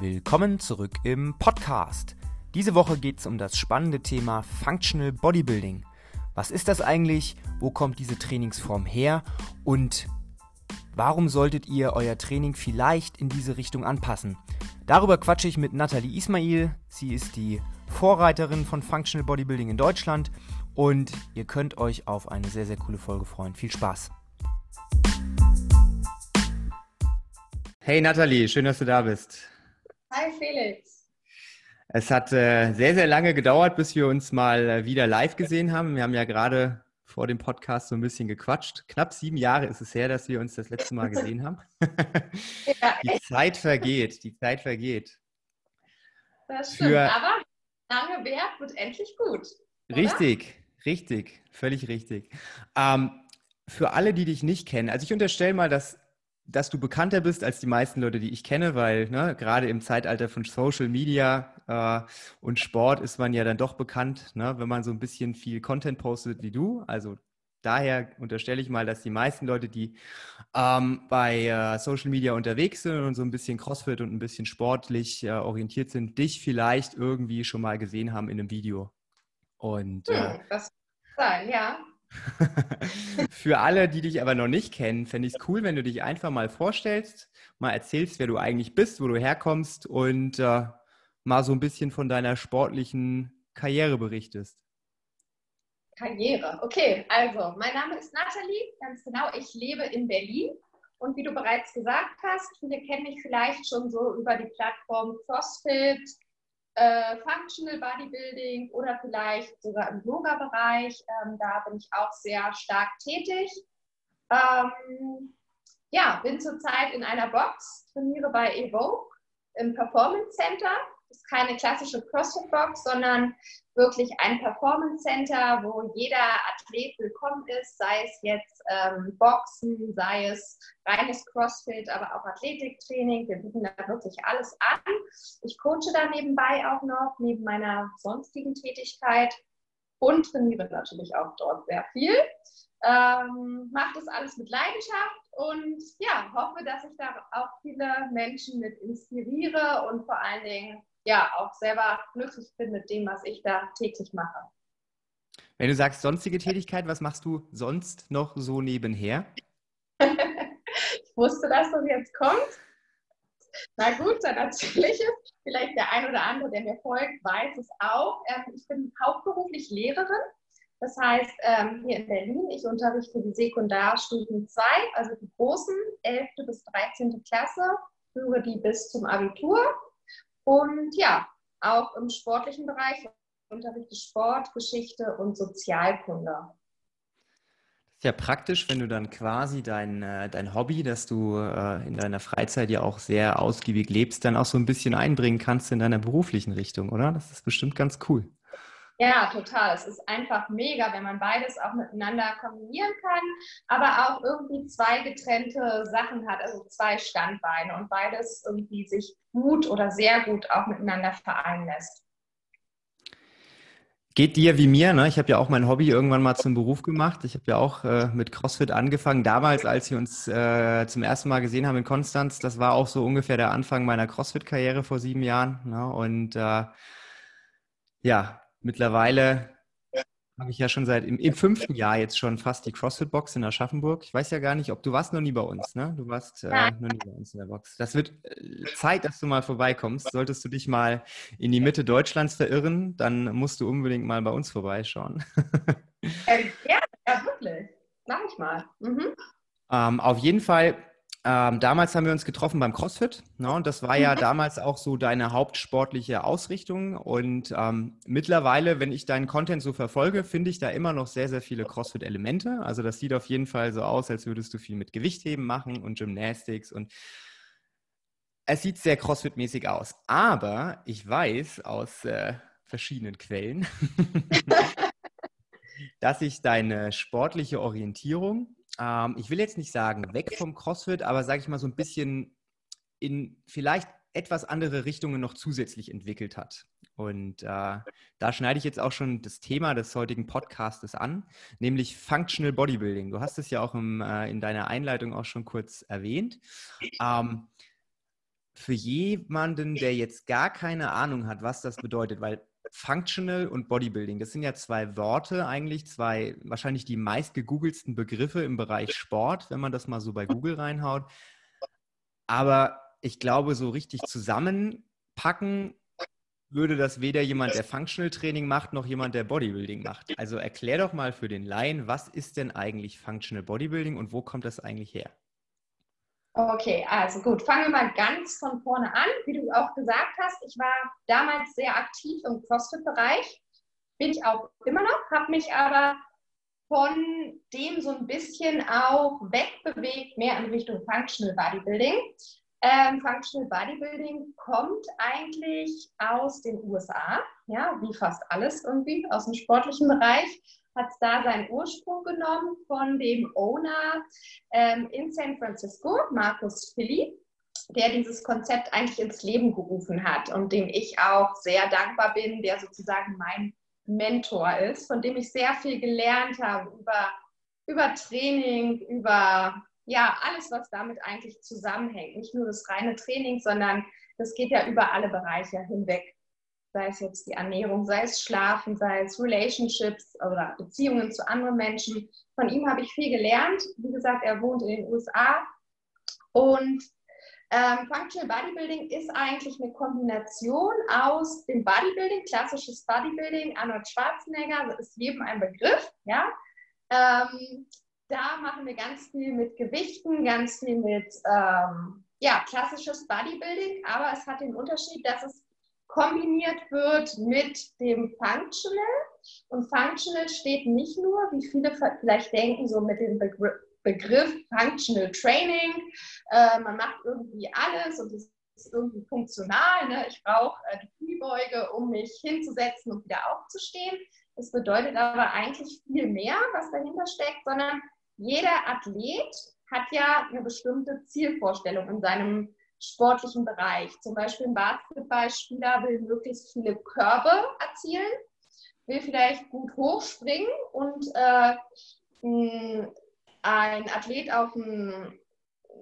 Willkommen zurück im Podcast. Diese Woche geht es um das spannende Thema Functional Bodybuilding. Was ist das eigentlich? Wo kommt diese Trainingsform her? Und warum solltet ihr euer Training vielleicht in diese Richtung anpassen? Darüber quatsche ich mit Nathalie Ismail. Sie ist die Vorreiterin von Functional Bodybuilding in Deutschland und ihr könnt euch auf eine sehr, sehr coole Folge freuen. Viel Spaß! Hey Nathalie, schön, dass du da bist. Hi Felix. Es hat äh, sehr, sehr lange gedauert, bis wir uns mal äh, wieder live gesehen haben. Wir haben ja gerade vor dem Podcast so ein bisschen gequatscht. Knapp sieben Jahre ist es her, dass wir uns das letzte Mal gesehen haben. ja, die Zeit vergeht, die Zeit vergeht. Das stimmt, Für... aber lange Wert wird endlich gut. Oder? Richtig, richtig, völlig richtig. Ähm, für alle, die dich nicht kennen, also ich unterstelle mal, dass dass du bekannter bist als die meisten Leute, die ich kenne, weil ne, gerade im Zeitalter von Social Media äh, und Sport ist man ja dann doch bekannt, ne, wenn man so ein bisschen viel Content postet wie du. Also daher unterstelle ich mal, dass die meisten Leute, die ähm, bei äh, Social Media unterwegs sind und so ein bisschen CrossFit und ein bisschen sportlich äh, orientiert sind, dich vielleicht irgendwie schon mal gesehen haben in einem Video. Und äh, hm, das sein, ja. Für alle, die dich aber noch nicht kennen, fände ich es cool, wenn du dich einfach mal vorstellst, mal erzählst, wer du eigentlich bist, wo du herkommst und äh, mal so ein bisschen von deiner sportlichen Karriere berichtest. Karriere, okay. Also, mein Name ist Nathalie, ganz genau. Ich lebe in Berlin und wie du bereits gesagt hast, viele kennen mich vielleicht schon so über die Plattform CrossFit, äh, Functional Bodybuilding oder vielleicht sogar im Yoga-Bereich. Ähm, da bin ich auch sehr stark tätig. Ähm, ja, bin zurzeit in einer Box, trainiere bei Evoke im Performance Center ist keine klassische CrossFit-Box, sondern wirklich ein Performance Center, wo jeder Athlet willkommen ist, sei es jetzt ähm, Boxen, sei es reines CrossFit, aber auch Athletiktraining. Wir bieten da wirklich alles an. Ich coache da nebenbei auch noch, neben meiner sonstigen Tätigkeit und trainiere natürlich auch dort sehr viel. Ähm, mache das alles mit Leidenschaft und ja, hoffe, dass ich da auch viele Menschen mit inspiriere und vor allen Dingen ja auch selber glücklich bin mit dem, was ich da täglich mache. Wenn du sagst sonstige Tätigkeit, was machst du sonst noch so nebenher? ich wusste, dass das jetzt kommt. Na gut, dann erzähle ich es. Vielleicht der ein oder andere, der mir folgt, weiß es auch. Ähm, ich bin hauptberuflich Lehrerin. Das heißt, ähm, hier in Berlin, ich unterrichte die Sekundarstufen 2, also die großen, 11. bis 13. Klasse, führe die bis zum Abitur und ja, auch im sportlichen Bereich unterrichte Sport, Geschichte und Sozialkunde. Das ist ja praktisch, wenn du dann quasi dein, äh, dein Hobby, das du äh, in deiner Freizeit ja auch sehr ausgiebig lebst, dann auch so ein bisschen einbringen kannst in deiner beruflichen Richtung, oder? Das ist bestimmt ganz cool. Ja, total. Es ist einfach mega, wenn man beides auch miteinander kombinieren kann, aber auch irgendwie zwei getrennte Sachen hat, also zwei Standbeine und beides irgendwie sich gut oder sehr gut auch miteinander vereinen lässt. Geht dir wie mir, ne? Ich habe ja auch mein Hobby irgendwann mal zum Beruf gemacht. Ich habe ja auch äh, mit CrossFit angefangen. Damals, als wir uns äh, zum ersten Mal gesehen haben in Konstanz, das war auch so ungefähr der Anfang meiner CrossFit-Karriere vor sieben Jahren. Ne? Und äh, ja, Mittlerweile habe ich ja schon seit im, im, fünften Jahr jetzt schon fast die CrossFit-Box in Aschaffenburg. Ich weiß ja gar nicht, ob du warst noch nie bei uns, ne? Du warst äh, noch nie bei uns in der Box. Das wird äh, Zeit, dass du mal vorbeikommst. Solltest du dich mal in die Mitte Deutschlands verirren, dann musst du unbedingt mal bei uns vorbeischauen. ja, ja, wirklich. Mach ich mal. Mhm. Ähm, auf jeden Fall ähm, damals haben wir uns getroffen beim CrossFit. Ne? Und das war ja mhm. damals auch so deine hauptsportliche Ausrichtung. Und ähm, mittlerweile, wenn ich deinen Content so verfolge, finde ich da immer noch sehr, sehr viele CrossFit-Elemente. Also das sieht auf jeden Fall so aus, als würdest du viel mit Gewichtheben machen und Gymnastics und es sieht sehr CrossFit-mäßig aus. Aber ich weiß aus äh, verschiedenen Quellen, dass ich deine sportliche Orientierung ähm, ich will jetzt nicht sagen weg vom CrossFit, aber sage ich mal so ein bisschen in vielleicht etwas andere Richtungen noch zusätzlich entwickelt hat. Und äh, da schneide ich jetzt auch schon das Thema des heutigen Podcastes an, nämlich Functional Bodybuilding. Du hast es ja auch im, äh, in deiner Einleitung auch schon kurz erwähnt. Ähm, für jemanden, der jetzt gar keine Ahnung hat, was das bedeutet, weil Functional und Bodybuilding, das sind ja zwei Worte eigentlich, zwei wahrscheinlich die meist gegoogelsten Begriffe im Bereich Sport, wenn man das mal so bei Google reinhaut. Aber ich glaube, so richtig zusammenpacken würde das weder jemand, der Functional Training macht, noch jemand, der Bodybuilding macht. Also erklär doch mal für den Laien, was ist denn eigentlich Functional Bodybuilding und wo kommt das eigentlich her? Okay, also gut, fangen wir mal ganz von vorne an. Wie du auch gesagt hast, ich war damals sehr aktiv im CrossFit-Bereich, bin ich auch immer noch, habe mich aber von dem so ein bisschen auch wegbewegt, mehr in Richtung Functional Bodybuilding. Ähm, Functional Bodybuilding kommt eigentlich aus den USA, ja, wie fast alles irgendwie aus dem sportlichen Bereich hat es da seinen Ursprung genommen von dem Owner ähm, in San Francisco, Markus Philly, der dieses Konzept eigentlich ins Leben gerufen hat und dem ich auch sehr dankbar bin, der sozusagen mein Mentor ist, von dem ich sehr viel gelernt habe über, über Training, über ja, alles, was damit eigentlich zusammenhängt. Nicht nur das reine Training, sondern das geht ja über alle Bereiche hinweg sei es jetzt die Ernährung, sei es Schlafen, sei es Relationships oder Beziehungen zu anderen Menschen. Von ihm habe ich viel gelernt. Wie gesagt, er wohnt in den USA. Und ähm, Functional Bodybuilding ist eigentlich eine Kombination aus dem Bodybuilding, klassisches Bodybuilding, Arnold Schwarzenegger, ist jedem ein Begriff, ja. Ähm, da machen wir ganz viel mit Gewichten, ganz viel mit ähm, ja, klassisches Bodybuilding, aber es hat den Unterschied, dass es kombiniert wird mit dem Functional. Und Functional steht nicht nur, wie viele vielleicht denken, so mit dem Begriff, Begriff Functional Training. Äh, man macht irgendwie alles und es ist irgendwie funktional. Ne? Ich brauche äh, die Kniebeuge, um mich hinzusetzen und wieder aufzustehen. Das bedeutet aber eigentlich viel mehr, was dahinter steckt, sondern jeder Athlet hat ja eine bestimmte Zielvorstellung in seinem sportlichen Bereich. Zum Beispiel ein Basketballspieler will möglichst viele Körbe erzielen, will vielleicht gut hochspringen und äh, ein Athlet auf ein,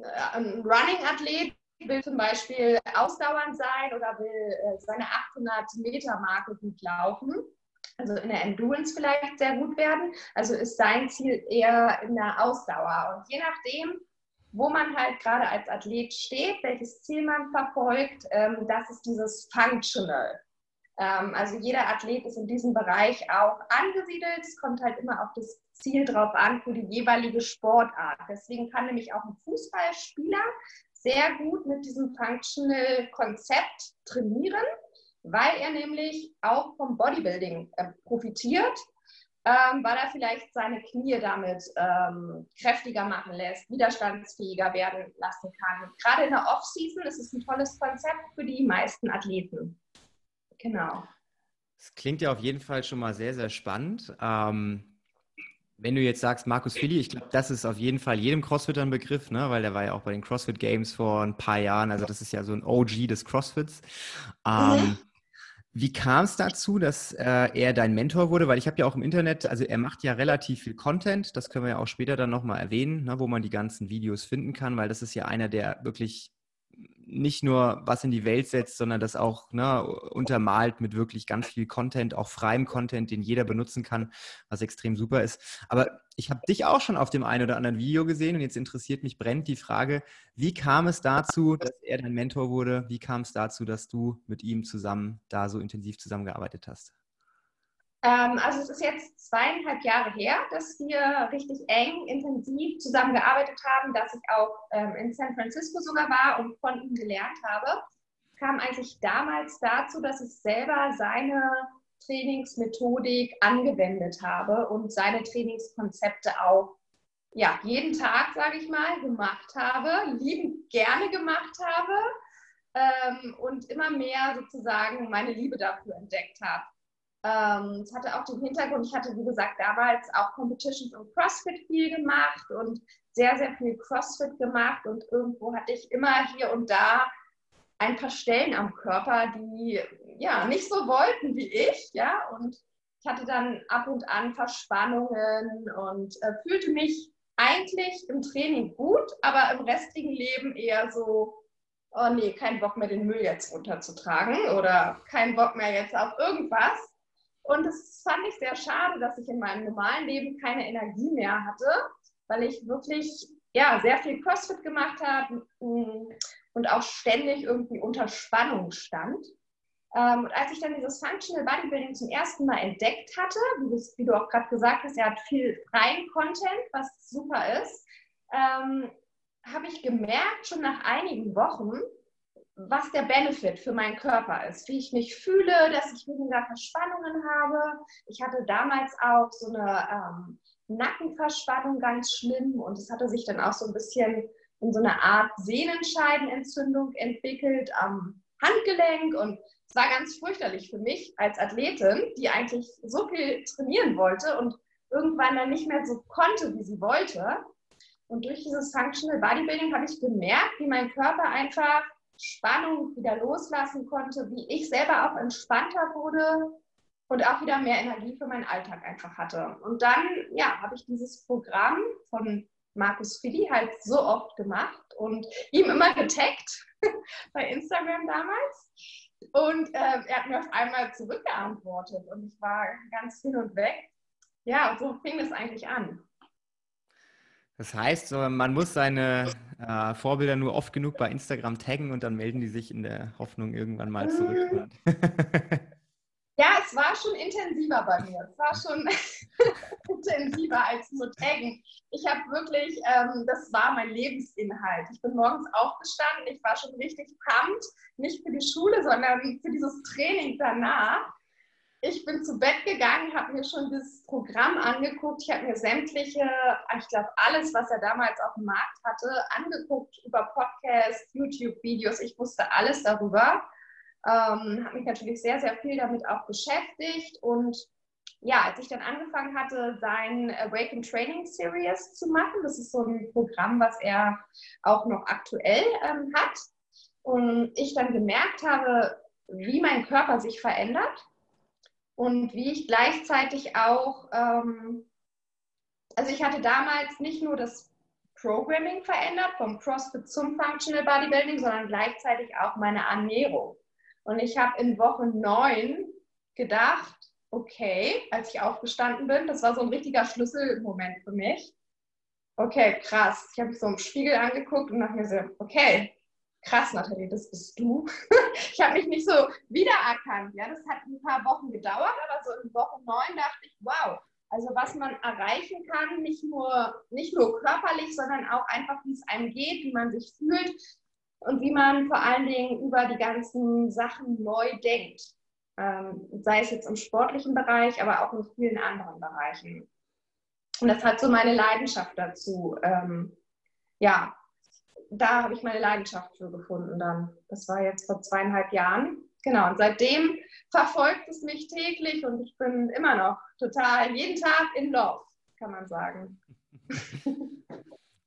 äh, ein Running-Athlet will zum Beispiel ausdauernd sein oder will äh, seine 800 Meter Marke gut laufen, also in der Endurance vielleicht sehr gut werden. Also ist sein Ziel eher in der Ausdauer. Und je nachdem, wo man halt gerade als Athlet steht, welches Ziel man verfolgt, ähm, das ist dieses Functional. Ähm, also jeder Athlet ist in diesem Bereich auch angesiedelt. Es kommt halt immer auf das Ziel drauf an für die jeweilige Sportart. Deswegen kann nämlich auch ein Fußballspieler sehr gut mit diesem Functional-Konzept trainieren, weil er nämlich auch vom Bodybuilding äh, profitiert ähm, weil er vielleicht seine Knie damit ähm, kräftiger machen lässt, widerstandsfähiger werden lassen kann. Gerade in der Off-Season ist es ein tolles Konzept für die meisten Athleten. Genau. Das klingt ja auf jeden Fall schon mal sehr, sehr spannend. Ähm, wenn du jetzt sagst, Markus Philly, ich glaube, das ist auf jeden Fall jedem Crossfitter ein Begriff, ne? weil der war ja auch bei den CrossFit Games vor ein paar Jahren. Also das ist ja so ein OG des CrossFits. Ähm, mhm. Wie kam es dazu, dass äh, er dein Mentor wurde? Weil ich habe ja auch im Internet, also er macht ja relativ viel Content, das können wir ja auch später dann nochmal erwähnen, ne, wo man die ganzen Videos finden kann, weil das ist ja einer, der wirklich nicht nur was in die Welt setzt, sondern das auch ne, untermalt mit wirklich ganz viel Content, auch freiem Content, den jeder benutzen kann, was extrem super ist. Aber ich habe dich auch schon auf dem einen oder anderen Video gesehen und jetzt interessiert mich brennt die Frage, wie kam es dazu, dass er dein Mentor wurde? Wie kam es dazu, dass du mit ihm zusammen da so intensiv zusammengearbeitet hast? Ähm, also es ist jetzt zweieinhalb Jahre her, dass wir richtig eng, intensiv zusammengearbeitet haben, dass ich auch ähm, in San Francisco sogar war und von ihm gelernt habe. Kam eigentlich damals dazu, dass ich selber seine Trainingsmethodik angewendet habe und seine Trainingskonzepte auch ja, jeden Tag, sage ich mal, gemacht habe, liebend gerne gemacht habe ähm, und immer mehr sozusagen meine Liebe dafür entdeckt habe. Ähm, es hatte auch den Hintergrund, ich hatte, wie gesagt, damals auch Competitions und CrossFit viel gemacht und sehr, sehr viel CrossFit gemacht und irgendwo hatte ich immer hier und da ein paar Stellen am Körper, die ja nicht so wollten wie ich, ja, und ich hatte dann ab und an Verspannungen und äh, fühlte mich eigentlich im Training gut, aber im restlichen Leben eher so oh nee, kein Bock mehr den Müll jetzt runterzutragen oder kein Bock mehr jetzt auf irgendwas. Und das fand ich sehr schade, dass ich in meinem normalen Leben keine Energie mehr hatte, weil ich wirklich ja, sehr viel CrossFit gemacht habe mm, und auch ständig irgendwie unter Spannung stand. Ähm, und als ich dann dieses Functional Bodybuilding zum ersten Mal entdeckt hatte, wie, du auch gerade gesagt hast, er hat viel freien Content, was super ist, ähm, habe ich gemerkt, schon nach einigen Wochen, was der Benefit für meinen Körper ist, wie ich mich fühle, dass ich weniger Verspannungen habe. Ich hatte damals auch so eine ähm, Nackenverspannung ganz schlimm und es hatte sich dann auch so ein bisschen in so eine Art Sehnenscheidenentzündung entwickelt am Handgelenk und es war ganz fürchterlich für mich als Athletin, die eigentlich so viel trainieren wollte und irgendwann dann nicht mehr so konnte, wie sie wollte. Und durch dieses Functional Bodybuilding habe ich gemerkt, wie mein Körper einfach Spannung wieder loslassen konnte, wie ich selber auch entspannter wurde und auch wieder mehr Energie für meinen Alltag einfach hatte. Und dann, ja, habe ich dieses Programm von Markus Fili halt so oft gemacht und ihm immer getaggt bei Instagram damals. Und äh, er hat mir auf einmal zurückgeantwortet und ich war ganz hin und weg. Ja, und so fing es eigentlich an. Das heißt, man muss seine äh, Vorbilder nur oft genug bei Instagram taggen und dann melden die sich in der Hoffnung irgendwann mal zurück. ja, es war schon intensiver bei mir. Es war schon intensiver als nur taggen. Ich habe wirklich, ähm, das war mein Lebensinhalt. Ich bin morgens aufgestanden, ich war schon richtig pumped, nicht für die Schule, sondern für dieses Training danach ich bin zu Bett gegangen, habe mir schon das Programm angeguckt. Ich habe mir sämtliche, ich glaube alles, was er damals auf dem Markt hatte, angeguckt über Podcasts, YouTube-Videos. Ich wusste alles darüber. Ähm, habe mich natürlich sehr, sehr viel damit auch beschäftigt. Und ja, als ich dann angefangen hatte, sein Awaken Training Series zu machen, das ist so ein Programm, was er auch noch aktuell ähm, hat. Und ich dann gemerkt habe, wie mein Körper sich verändert und wie ich gleichzeitig auch, ähm, also ich hatte damals nicht nur das Programming verändert, vom CrossFit zum Functional Bodybuilding, sondern gleichzeitig auch meine Ernährung. Und ich habe in Woche 9 gedacht, okay, als ich aufgestanden bin, das war so ein richtiger Schlüsselmoment für mich. Okay, krass. Ich habe mich so im Spiegel angeguckt und dachte mir so, okay, krass, Nathalie, das bist du. ich habe mich nicht so wiedererkannt. Ja, das hat ein paar Wochen gedauert, aber so in Woche neun dachte ich, wow, also was man erreichen kann, nicht nur, nicht nur körperlich, sondern auch einfach, wie es einem geht, wie man sich fühlt und wie man vor allen Dingen über die ganzen Sachen neu denkt. Ähm, sei es jetzt im sportlichen Bereich, aber auch in vielen anderen Bereichen. Und das hat so meine Leidenschaft dazu. Ähm, ja, da habe ich meine Leidenschaft für gefunden dann. Das war jetzt vor zweieinhalb Jahren. Genau, und seitdem verfolgt es mich täglich und ich bin immer noch total jeden Tag in Love, kann man sagen.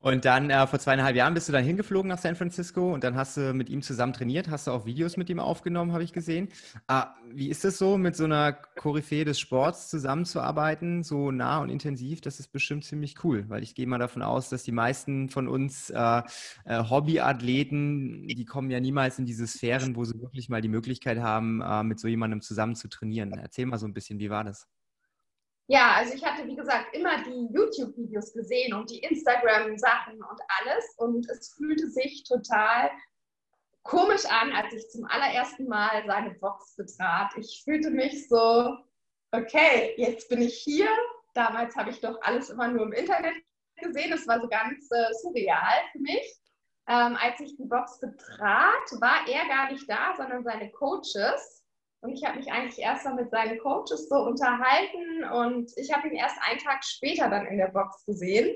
Und dann äh, vor zweieinhalb Jahren bist du dann hingeflogen nach San Francisco und dann hast du mit ihm zusammen trainiert, hast du auch Videos mit ihm aufgenommen, habe ich gesehen. Ah, wie ist es so, mit so einer Koryphäe des Sports zusammenzuarbeiten, so nah und intensiv? Das ist bestimmt ziemlich cool, weil ich gehe mal davon aus, dass die meisten von uns äh, äh, Hobbyathleten, die kommen ja niemals in diese Sphären, wo sie wirklich mal die Möglichkeit haben, äh, mit so jemandem zusammen zu trainieren. Erzähl mal so ein bisschen, wie war das? Ja, also ich hatte, wie gesagt, immer die YouTube-Videos gesehen und die Instagram-Sachen und alles. Und es fühlte sich total komisch an, als ich zum allerersten Mal seine Box betrat. Ich fühlte mich so, okay, jetzt bin ich hier. Damals habe ich doch alles immer nur im Internet gesehen. Es war so ganz äh, surreal für mich. Ähm, als ich die Box betrat, war er gar nicht da, sondern seine Coaches. Und ich habe mich eigentlich erst mal mit seinen Coaches so unterhalten und ich habe ihn erst einen Tag später dann in der Box gesehen.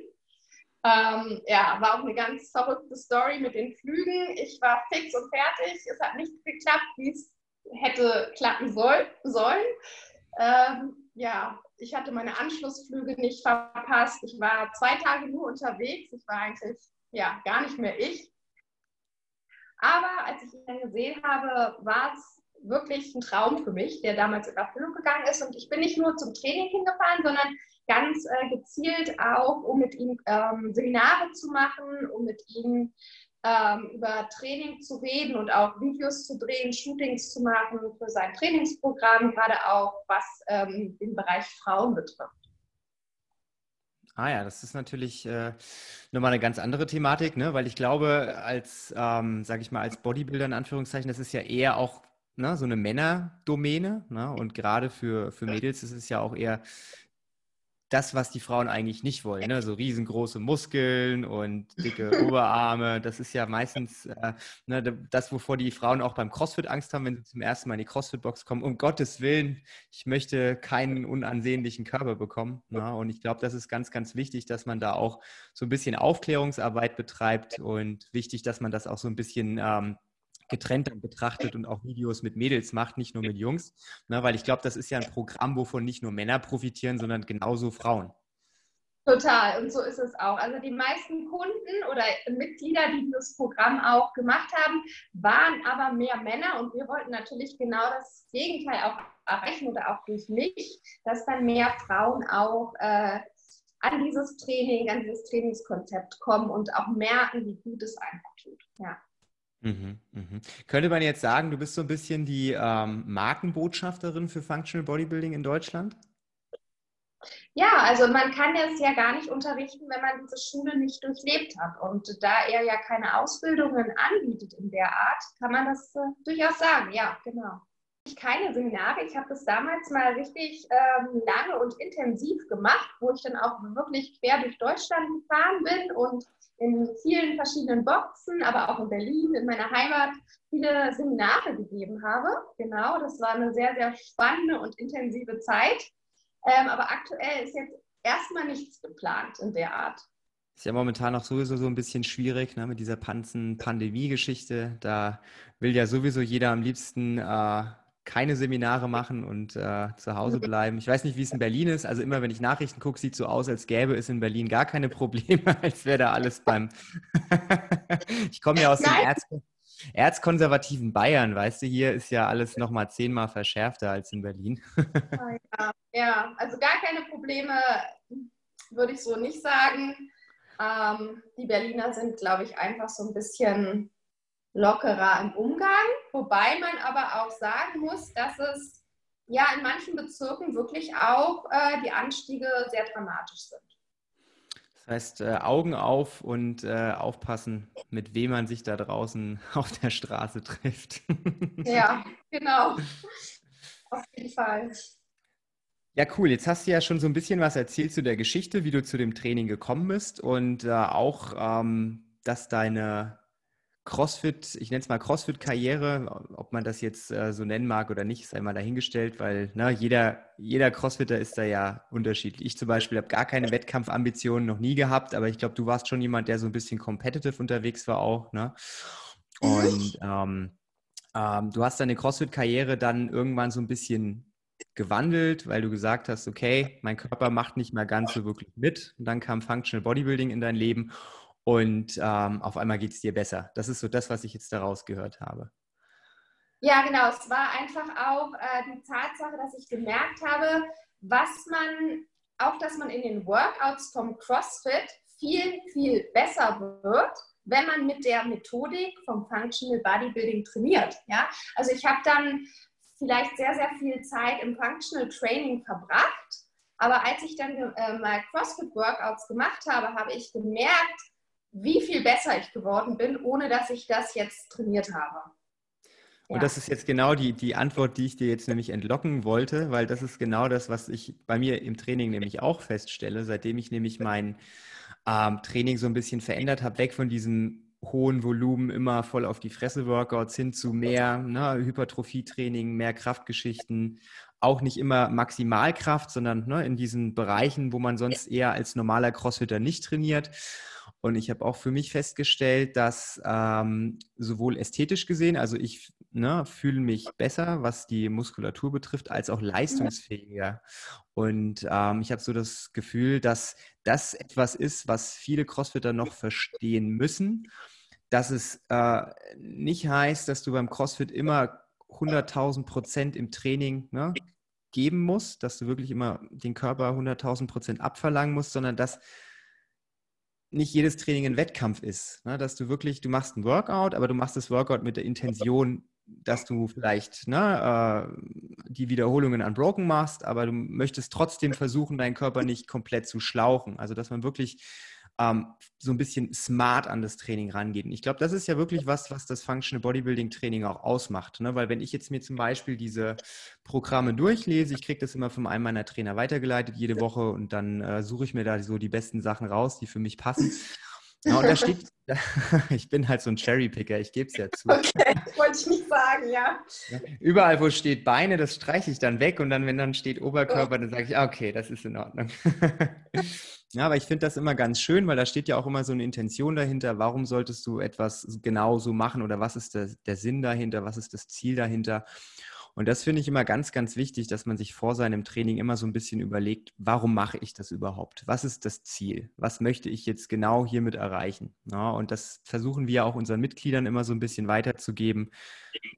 Ähm, ja, war auch eine ganz verrückte Story mit den Flügen. Ich war fix und fertig. Es hat nicht geklappt, wie es hätte klappen soll, sollen. Ähm, ja, ich hatte meine Anschlussflüge nicht verpasst. Ich war zwei Tage nur unterwegs. Ich war eigentlich ja gar nicht mehr ich. Aber als ich ihn dann gesehen habe, war es wirklich ein Traum für mich, der damals in Erfüllung gegangen ist. Und ich bin nicht nur zum Training hingefahren, sondern ganz äh, gezielt auch, um mit ihm ähm, Seminare zu machen, um mit ihm ähm, über Training zu reden und auch Videos zu drehen, Shootings zu machen für sein Trainingsprogramm, gerade auch was ähm, den Bereich Frauen betrifft. Ah ja, das ist natürlich äh, nochmal eine ganz andere Thematik, ne? weil ich glaube, als, ähm, sage ich mal, als Bodybuilder in Anführungszeichen, das ist ja eher auch ne, so eine Männerdomäne. Ne? Und gerade für, für Mädels ist es ja auch eher das, was die Frauen eigentlich nicht wollen. Ne? So riesengroße Muskeln und dicke Oberarme. Das ist ja meistens äh, ne, das, wovor die Frauen auch beim CrossFit Angst haben, wenn sie zum ersten Mal in die CrossFit-Box kommen. Um Gottes Willen, ich möchte keinen unansehnlichen Körper bekommen. Ne? Und ich glaube, das ist ganz, ganz wichtig, dass man da auch so ein bisschen Aufklärungsarbeit betreibt und wichtig, dass man das auch so ein bisschen ähm, getrennt dann betrachtet und auch Videos mit Mädels macht, nicht nur mit Jungs. Ne, weil ich glaube, das ist ja ein Programm, wovon nicht nur Männer profitieren, sondern genauso Frauen. Total, und so ist es auch. Also die meisten Kunden oder Mitglieder, die das Programm auch gemacht haben, waren aber mehr Männer und wir wollten natürlich genau das Gegenteil auch erreichen oder auch durch mich, dass dann mehr Frauen auch äh, an dieses Training, an dieses Trainingskonzept kommen und auch merken, wie gut es einfach tut. Ja. Mhm, mhm. Könnte man jetzt sagen, du bist so ein bisschen die ähm, Markenbotschafterin für Functional Bodybuilding in Deutschland? Ja, also man kann es ja gar nicht unterrichten, wenn man diese Schule nicht durchlebt hat. Und da er ja keine Ausbildungen anbietet in der Art, kann man das äh, durchaus sagen. Ja, genau. Ich keine Seminare. Ich habe das damals mal richtig ähm, lange und intensiv gemacht, wo ich dann auch wirklich quer durch Deutschland gefahren bin und in vielen verschiedenen Boxen, aber auch in Berlin, in meiner Heimat, viele Seminare gegeben habe. Genau, das war eine sehr, sehr spannende und intensive Zeit. Ähm, aber aktuell ist jetzt erstmal nichts geplant in der Art. Ist ja momentan auch sowieso so ein bisschen schwierig ne, mit dieser Panzen-Pandemie-Geschichte. Da will ja sowieso jeder am liebsten äh, keine Seminare machen und äh, zu Hause bleiben. Ich weiß nicht, wie es in Berlin ist. Also immer, wenn ich Nachrichten gucke, sieht so aus, als gäbe es in Berlin gar keine Probleme, als wäre da alles beim... ich komme ja aus dem Erz erzkonservativen Bayern, weißt du, hier ist ja alles nochmal zehnmal verschärfter als in Berlin. ja, ja, also gar keine Probleme würde ich so nicht sagen. Ähm, die Berliner sind, glaube ich, einfach so ein bisschen lockerer im Umgang, wobei man aber auch sagen muss, dass es ja in manchen Bezirken wirklich auch äh, die Anstiege sehr dramatisch sind. Das heißt, äh, Augen auf und äh, aufpassen, mit wem man sich da draußen auf der Straße trifft. ja, genau. Auf jeden Fall. Ja, cool. Jetzt hast du ja schon so ein bisschen was erzählt zu der Geschichte, wie du zu dem Training gekommen bist und äh, auch, ähm, dass deine CrossFit, ich nenne es mal CrossFit-Karriere, ob man das jetzt äh, so nennen mag oder nicht, sei mal dahingestellt, weil ne, jeder, jeder Crossfitter ist da ja unterschiedlich. Ich zum Beispiel habe gar keine Wettkampfambitionen noch nie gehabt, aber ich glaube, du warst schon jemand, der so ein bisschen competitive unterwegs war auch. Ne? Und ähm, ähm, du hast deine CrossFit-Karriere dann irgendwann so ein bisschen gewandelt, weil du gesagt hast, okay, mein Körper macht nicht mehr ganz so wirklich mit. Und dann kam Functional Bodybuilding in dein Leben und ähm, auf einmal geht es dir besser. Das ist so das, was ich jetzt daraus gehört habe. Ja, genau. Es war einfach auch äh, die Tatsache, dass ich gemerkt habe, was man, auch dass man in den Workouts vom CrossFit viel, viel besser wird, wenn man mit der Methodik vom Functional Bodybuilding trainiert. Ja? Also ich habe dann vielleicht sehr, sehr viel Zeit im Functional Training verbracht, aber als ich dann äh, mal CrossFit-Workouts gemacht habe, habe ich gemerkt, wie viel besser ich geworden bin, ohne dass ich das jetzt trainiert habe. Und ja. das ist jetzt genau die, die Antwort, die ich dir jetzt nämlich entlocken wollte, weil das ist genau das, was ich bei mir im Training nämlich auch feststelle, seitdem ich nämlich mein ähm, Training so ein bisschen verändert habe, weg von diesem hohen Volumen, immer voll auf die Fresse-Workouts hin zu mehr ne, Hypertrophie-Training, mehr Kraftgeschichten, auch nicht immer Maximalkraft, sondern ne, in diesen Bereichen, wo man sonst eher als normaler Crossfitter nicht trainiert. Und ich habe auch für mich festgestellt, dass ähm, sowohl ästhetisch gesehen, also ich ne, fühle mich besser, was die Muskulatur betrifft, als auch leistungsfähiger. Und ähm, ich habe so das Gefühl, dass das etwas ist, was viele Crossfitter noch verstehen müssen, dass es äh, nicht heißt, dass du beim Crossfit immer 100.000 Prozent im Training ne, geben musst, dass du wirklich immer den Körper 100.000 Prozent abverlangen musst, sondern dass nicht jedes Training ein Wettkampf ist. Ne? Dass du wirklich, du machst ein Workout, aber du machst das Workout mit der Intention, dass du vielleicht ne, äh, die Wiederholungen unbroken machst, aber du möchtest trotzdem versuchen, deinen Körper nicht komplett zu schlauchen. Also dass man wirklich ähm, so ein bisschen smart an das Training rangeht. Und ich glaube, das ist ja wirklich was, was das Functional Bodybuilding Training auch ausmacht. Ne? Weil wenn ich jetzt mir zum Beispiel diese Programme durchlese, ich kriege das immer von einem meiner Trainer weitergeleitet jede Woche und dann äh, suche ich mir da so die besten Sachen raus, die für mich passen. Ja, und da steht, ich bin halt so ein Cherrypicker, ich gebe es ja zu. Okay, wollte ich nicht sagen, ja. Überall, wo steht Beine, das streiche ich dann weg und dann, wenn dann steht Oberkörper, dann sage ich, ah, okay, das ist in Ordnung. Ja, aber ich finde das immer ganz schön, weil da steht ja auch immer so eine Intention dahinter. Warum solltest du etwas genau so machen oder was ist der, der Sinn dahinter? Was ist das Ziel dahinter? Und das finde ich immer ganz, ganz wichtig, dass man sich vor seinem Training immer so ein bisschen überlegt, warum mache ich das überhaupt? Was ist das Ziel? Was möchte ich jetzt genau hiermit erreichen? Ja, und das versuchen wir auch unseren Mitgliedern immer so ein bisschen weiterzugeben.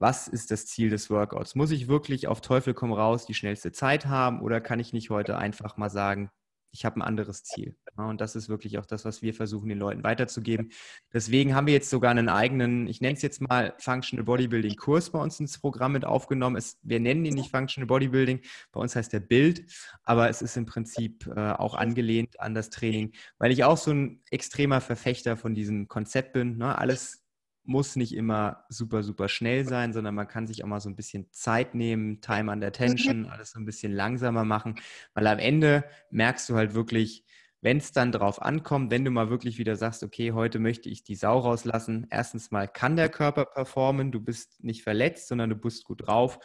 Was ist das Ziel des Workouts? Muss ich wirklich auf Teufel komm raus die schnellste Zeit haben oder kann ich nicht heute einfach mal sagen, ich habe ein anderes Ziel. Und das ist wirklich auch das, was wir versuchen, den Leuten weiterzugeben. Deswegen haben wir jetzt sogar einen eigenen, ich nenne es jetzt mal Functional Bodybuilding Kurs bei uns ins Programm mit aufgenommen. Es, wir nennen ihn nicht Functional Bodybuilding, bei uns heißt der Bild, aber es ist im Prinzip äh, auch angelehnt an das Training, weil ich auch so ein extremer Verfechter von diesem Konzept bin. Ne? Alles muss nicht immer super, super schnell sein, sondern man kann sich auch mal so ein bisschen Zeit nehmen, Time under Tension, alles so ein bisschen langsamer machen, weil am Ende merkst du halt wirklich, wenn es dann drauf ankommt, wenn du mal wirklich wieder sagst, okay, heute möchte ich die Sau rauslassen, erstens mal kann der Körper performen, du bist nicht verletzt, sondern du bist gut drauf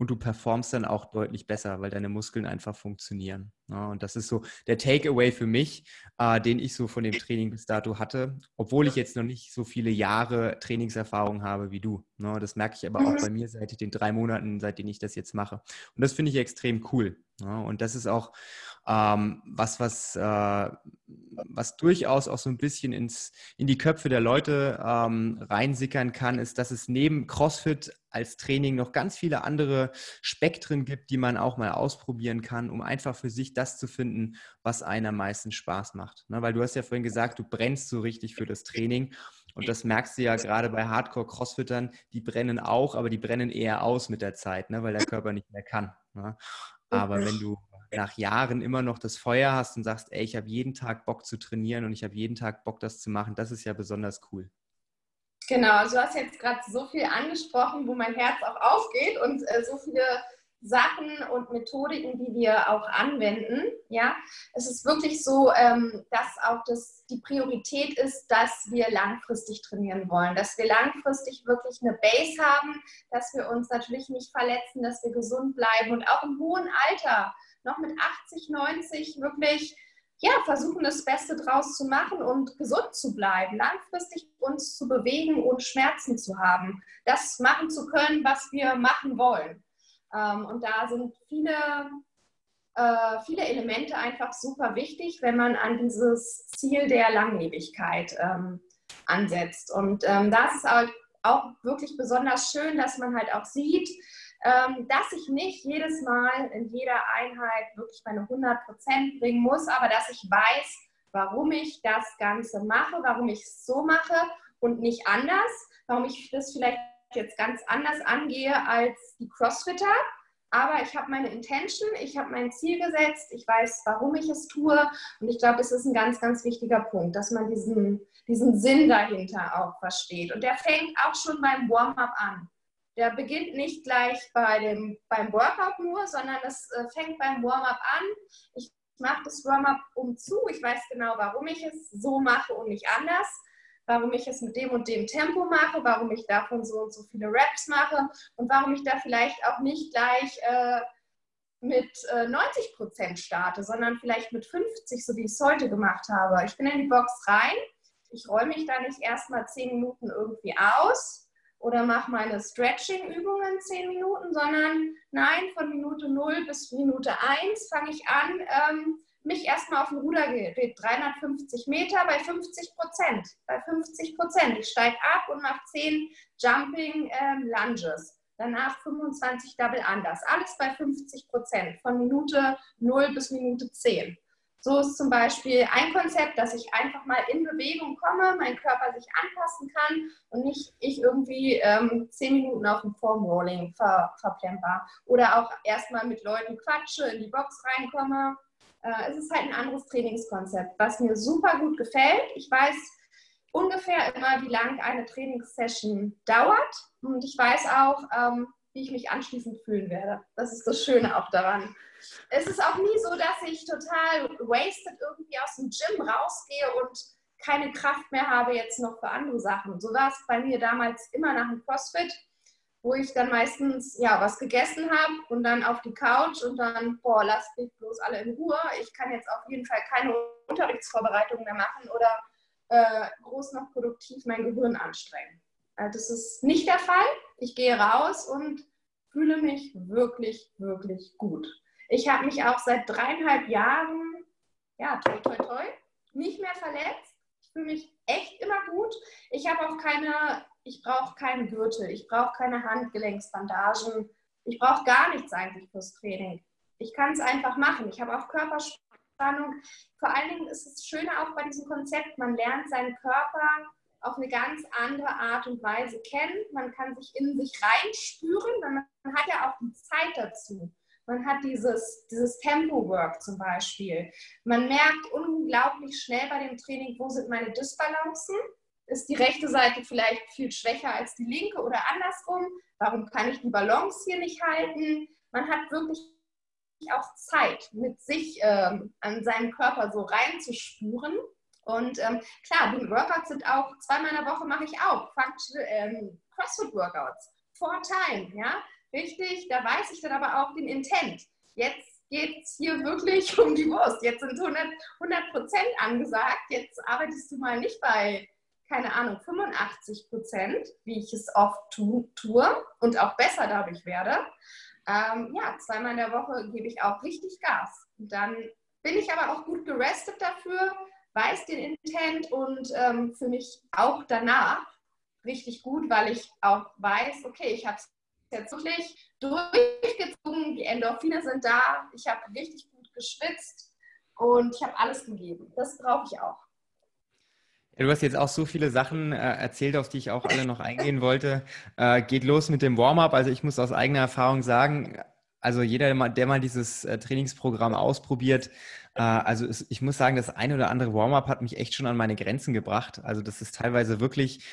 und du performst dann auch deutlich besser, weil deine Muskeln einfach funktionieren. Ja, und das ist so der Takeaway für mich, äh, den ich so von dem Training bis dato hatte, obwohl ich jetzt noch nicht so viele Jahre Trainingserfahrung habe wie du. Ne? Das merke ich aber auch mhm. bei mir seit den drei Monaten, seitdem ich das jetzt mache. Und das finde ich extrem cool. Ja? Und das ist auch ähm, was, was, äh, was durchaus auch so ein bisschen ins, in die Köpfe der Leute ähm, reinsickern kann, ist, dass es neben CrossFit als Training noch ganz viele andere Spektren gibt, die man auch mal ausprobieren kann, um einfach für sich das zu finden, was einem am meisten Spaß macht. Ne? Weil du hast ja vorhin gesagt, du brennst so richtig für das Training. Und das merkst du ja gerade bei Hardcore-Crossfittern, die brennen auch, aber die brennen eher aus mit der Zeit, ne? weil der Körper nicht mehr kann. Ne? Aber wenn du nach Jahren immer noch das Feuer hast und sagst, ey, ich habe jeden Tag Bock zu trainieren und ich habe jeden Tag Bock, das zu machen, das ist ja besonders cool. Genau, also du hast jetzt gerade so viel angesprochen, wo mein Herz auch aufgeht und äh, so viele Sachen und Methodiken, die wir auch anwenden. Ja, es ist wirklich so, ähm, dass auch das, die Priorität ist, dass wir langfristig trainieren wollen, dass wir langfristig wirklich eine Base haben, dass wir uns natürlich nicht verletzen, dass wir gesund bleiben und auch im hohen Alter noch mit 80, 90 wirklich ja, versuchen, das Beste draus zu machen und gesund zu bleiben, langfristig uns zu bewegen und Schmerzen zu haben, das machen zu können, was wir machen wollen. Ähm, und da sind viele, äh, viele Elemente einfach super wichtig, wenn man an dieses Ziel der Langlebigkeit ähm, ansetzt. Und ähm, das ist halt auch wirklich besonders schön, dass man halt auch sieht, ähm, dass ich nicht jedes Mal in jeder Einheit wirklich meine 100 Prozent bringen muss, aber dass ich weiß, warum ich das Ganze mache, warum ich es so mache und nicht anders, warum ich das vielleicht jetzt ganz anders angehe als die Crossfitter. Aber ich habe meine Intention, ich habe mein Ziel gesetzt, ich weiß, warum ich es tue. Und ich glaube, das ist ein ganz, ganz wichtiger Punkt, dass man diesen, diesen Sinn dahinter auch versteht. Und der fängt auch schon beim Warm-up an der beginnt nicht gleich bei dem, beim Workout nur, sondern es äh, fängt beim Warm-up an. Ich mache das Warm-up um zu. Ich weiß genau, warum ich es so mache und nicht anders. Warum ich es mit dem und dem Tempo mache, warum ich davon so und so viele Reps mache und warum ich da vielleicht auch nicht gleich äh, mit äh, 90 Prozent starte, sondern vielleicht mit 50, so wie ich es heute gemacht habe. Ich bin in die Box rein. Ich räume mich da nicht erstmal 10 Minuten irgendwie aus, oder mache meine Stretching-Übungen 10 Minuten, sondern nein, von Minute 0 bis Minute 1 fange ich an, ähm, mich erstmal auf ein Rudergerät, 350 Meter bei 50 Prozent. Bei 50 Prozent. Ich steige ab und mache 10 Jumping ähm, Lunges. Danach 25 Double Unders. Alles bei 50 Prozent. Von Minute 0 bis Minute 10. So ist zum Beispiel ein Konzept, dass ich einfach mal in Bewegung komme, mein Körper sich anpassen kann und nicht ich irgendwie ähm, zehn Minuten auf dem Formrolling ver verplemper. Oder auch erstmal mit Leuten quatsche, in die Box reinkomme. Äh, es ist halt ein anderes Trainingskonzept, was mir super gut gefällt. Ich weiß ungefähr immer, wie lang eine Trainingssession dauert. Und ich weiß auch, ähm, wie ich mich anschließend fühlen werde. Das ist das Schöne auch daran es ist auch nie so, dass ich total wasted irgendwie aus dem Gym rausgehe und keine Kraft mehr habe jetzt noch für andere Sachen. So war es bei mir damals immer nach dem CrossFit, wo ich dann meistens ja was gegessen habe und dann auf die Couch und dann, boah, lasst mich bloß alle in Ruhe. Ich kann jetzt auf jeden Fall keine Unterrichtsvorbereitung mehr machen oder äh, groß noch produktiv mein Gehirn anstrengen. Also das ist nicht der Fall. Ich gehe raus und fühle mich wirklich, wirklich gut. Ich habe mich auch seit dreieinhalb Jahren, ja, toi, toi, toi, nicht mehr verletzt. Ich fühle mich echt immer gut. Ich habe auch keine, ich brauche keine Gürtel, ich brauche keine Handgelenksbandagen. Ich brauche gar nichts eigentlich fürs Training. Ich kann es einfach machen. Ich habe auch Körperspannung. Vor allen Dingen ist es schöner auch bei diesem Konzept, man lernt seinen Körper auf eine ganz andere Art und Weise kennen. Man kann sich in sich reinspüren, man hat ja auch die Zeit dazu. Man hat dieses, dieses Tempo-Work zum Beispiel. Man merkt unglaublich schnell bei dem Training, wo sind meine Disbalancen. Ist die rechte Seite vielleicht viel schwächer als die linke oder andersrum? Warum kann ich die Balance hier nicht halten? Man hat wirklich auch Zeit, mit sich ähm, an seinen Körper so reinzuspüren. Und ähm, klar, die Workouts sind auch, zweimal in der Woche mache ich auch Function, ähm, CrossFit-Workouts. Four Time, ja. Richtig, da weiß ich dann aber auch den Intent. Jetzt geht es hier wirklich um die Wurst. Jetzt sind 100, 100 Prozent angesagt. Jetzt arbeitest du mal nicht bei, keine Ahnung, 85 Prozent, wie ich es oft tu, tue und auch besser dadurch werde. Ähm, ja, zweimal in der Woche gebe ich auch richtig Gas. Dann bin ich aber auch gut gerestet dafür, weiß den Intent und ähm, für mich auch danach richtig gut, weil ich auch weiß, okay, ich habe es jetzt wirklich durchgezogen, die Endorphine sind da, ich habe richtig gut geschwitzt und ich habe alles gegeben. Das brauche ich auch. Du hast jetzt auch so viele Sachen äh, erzählt, auf die ich auch alle noch eingehen wollte. Äh, geht los mit dem Warm-up. Also ich muss aus eigener Erfahrung sagen, also jeder, der mal, der mal dieses äh, Trainingsprogramm ausprobiert, äh, also es, ich muss sagen, das eine oder andere Warm-up hat mich echt schon an meine Grenzen gebracht. Also das ist teilweise wirklich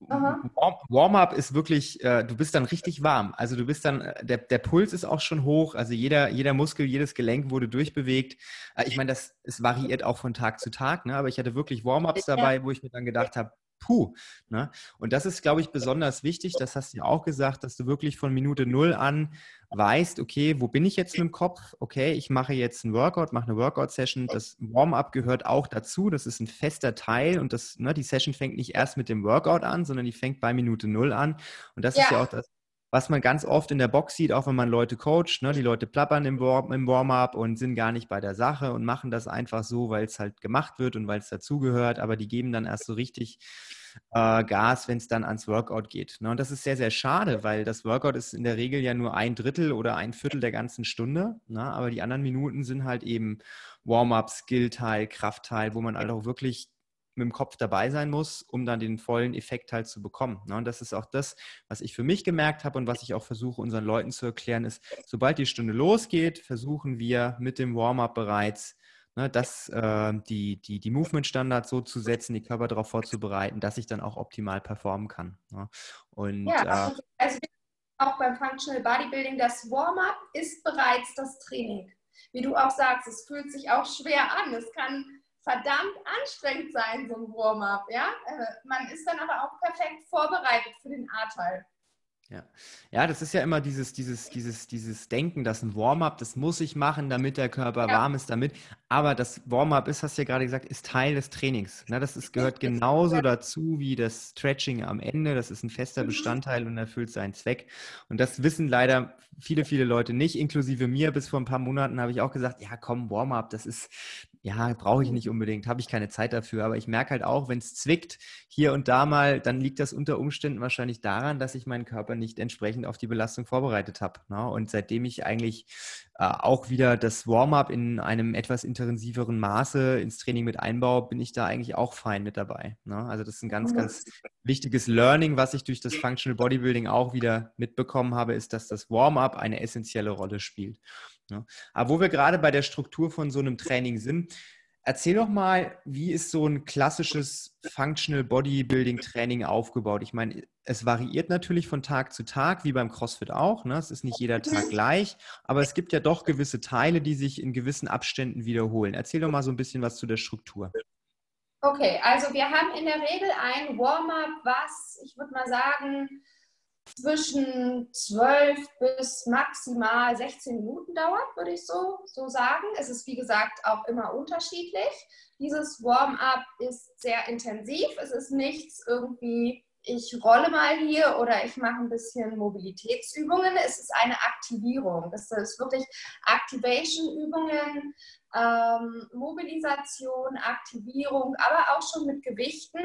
Warm-up ist wirklich, äh, du bist dann richtig warm. Also du bist dann, äh, der, der Puls ist auch schon hoch, also jeder, jeder Muskel, jedes Gelenk wurde durchbewegt. Äh, ich meine, das es variiert auch von Tag zu Tag, ne? aber ich hatte wirklich Warm-ups dabei, wo ich mir dann gedacht habe, puh. Ne? Und das ist, glaube ich, besonders wichtig, das hast du ja auch gesagt, dass du wirklich von Minute null an weißt, okay, wo bin ich jetzt mit dem Kopf? Okay, ich mache jetzt ein Workout, mache eine Workout-Session. Das Warm-up gehört auch dazu. Das ist ein fester Teil und das, ne, die Session fängt nicht erst mit dem Workout an, sondern die fängt bei Minute null an. Und das ja. ist ja auch das, was man ganz oft in der Box sieht, auch wenn man Leute coacht, ne? die Leute plappern im, Warm-up und sind gar nicht bei der Sache und machen das einfach so, weil es halt gemacht wird und weil es dazugehört, aber die geben dann erst so richtig äh, Gas, wenn es dann ans Workout geht. Ne? Und das ist sehr, sehr schade, weil das Workout ist in der Regel ja nur ein Drittel oder ein Viertel der ganzen Stunde, ne? aber die anderen Minuten sind halt eben Warm-up, Skill-Teil, Kraftteil, wo man halt auch wirklich mit dem Kopf dabei sein muss, um dann den vollen Effekt halt zu bekommen. Ne? Und das ist auch das, was ich für mich gemerkt habe und was ich auch versuche, unseren Leuten zu erklären, ist, sobald die Stunde losgeht, versuchen wir mit dem Warm-up bereits ne, das, äh, die, die, die Movement-Standards so zu setzen, die Körper darauf vorzubereiten, dass ich dann auch optimal performen kann. Ne? Und, ja, äh, also auch beim Functional Bodybuilding, das Warm-up ist bereits das Training. Wie du auch sagst, es fühlt sich auch schwer an. Es kann verdammt anstrengend sein, so ein Warm-up. Ja? Äh, man ist dann aber auch perfekt vorbereitet für den A-Teil. Ja. ja, das ist ja immer dieses, dieses, dieses, dieses Denken, dass ein Warm-up, das muss ich machen, damit der Körper ja. warm ist damit. Aber das Warm-up ist, hast du ja gerade gesagt, ist Teil des Trainings. Ne, das ist, gehört genauso dazu wie das Stretching am Ende. Das ist ein fester mhm. Bestandteil und erfüllt seinen Zweck. Und das wissen leider viele, viele Leute nicht, inklusive mir. Bis vor ein paar Monaten habe ich auch gesagt, ja komm, Warm-up, das ist, ja, brauche ich nicht unbedingt, habe ich keine Zeit dafür. Aber ich merke halt auch, wenn es zwickt, hier und da mal, dann liegt das unter Umständen wahrscheinlich daran, dass ich meinen Körper nicht entsprechend auf die Belastung vorbereitet habe. Ne? Und seitdem ich eigentlich äh, auch wieder das Warm-up in einem etwas intensiveren Maße ins Training mit einbaue, bin ich da eigentlich auch fein mit dabei. Ne? Also das ist ein ganz, ganz wichtiges Learning, was ich durch das Functional Bodybuilding auch wieder mitbekommen habe, ist, dass das Warm-up eine essentielle Rolle spielt. Ja. Aber wo wir gerade bei der Struktur von so einem Training sind, erzähl doch mal, wie ist so ein klassisches Functional Bodybuilding Training aufgebaut? Ich meine, es variiert natürlich von Tag zu Tag, wie beim CrossFit auch. Ne? Es ist nicht jeder Tag gleich, aber es gibt ja doch gewisse Teile, die sich in gewissen Abständen wiederholen. Erzähl doch mal so ein bisschen was zu der Struktur. Okay, also wir haben in der Regel ein Warm-up, was ich würde mal sagen, zwischen 12 bis maximal 16 Minuten dauert, würde ich so, so sagen. Es ist wie gesagt auch immer unterschiedlich. Dieses Warm-up ist sehr intensiv. Es ist nichts irgendwie, ich rolle mal hier oder ich mache ein bisschen Mobilitätsübungen. Es ist eine Aktivierung. Es ist wirklich Activation-Übungen, ähm, Mobilisation, Aktivierung, aber auch schon mit Gewichten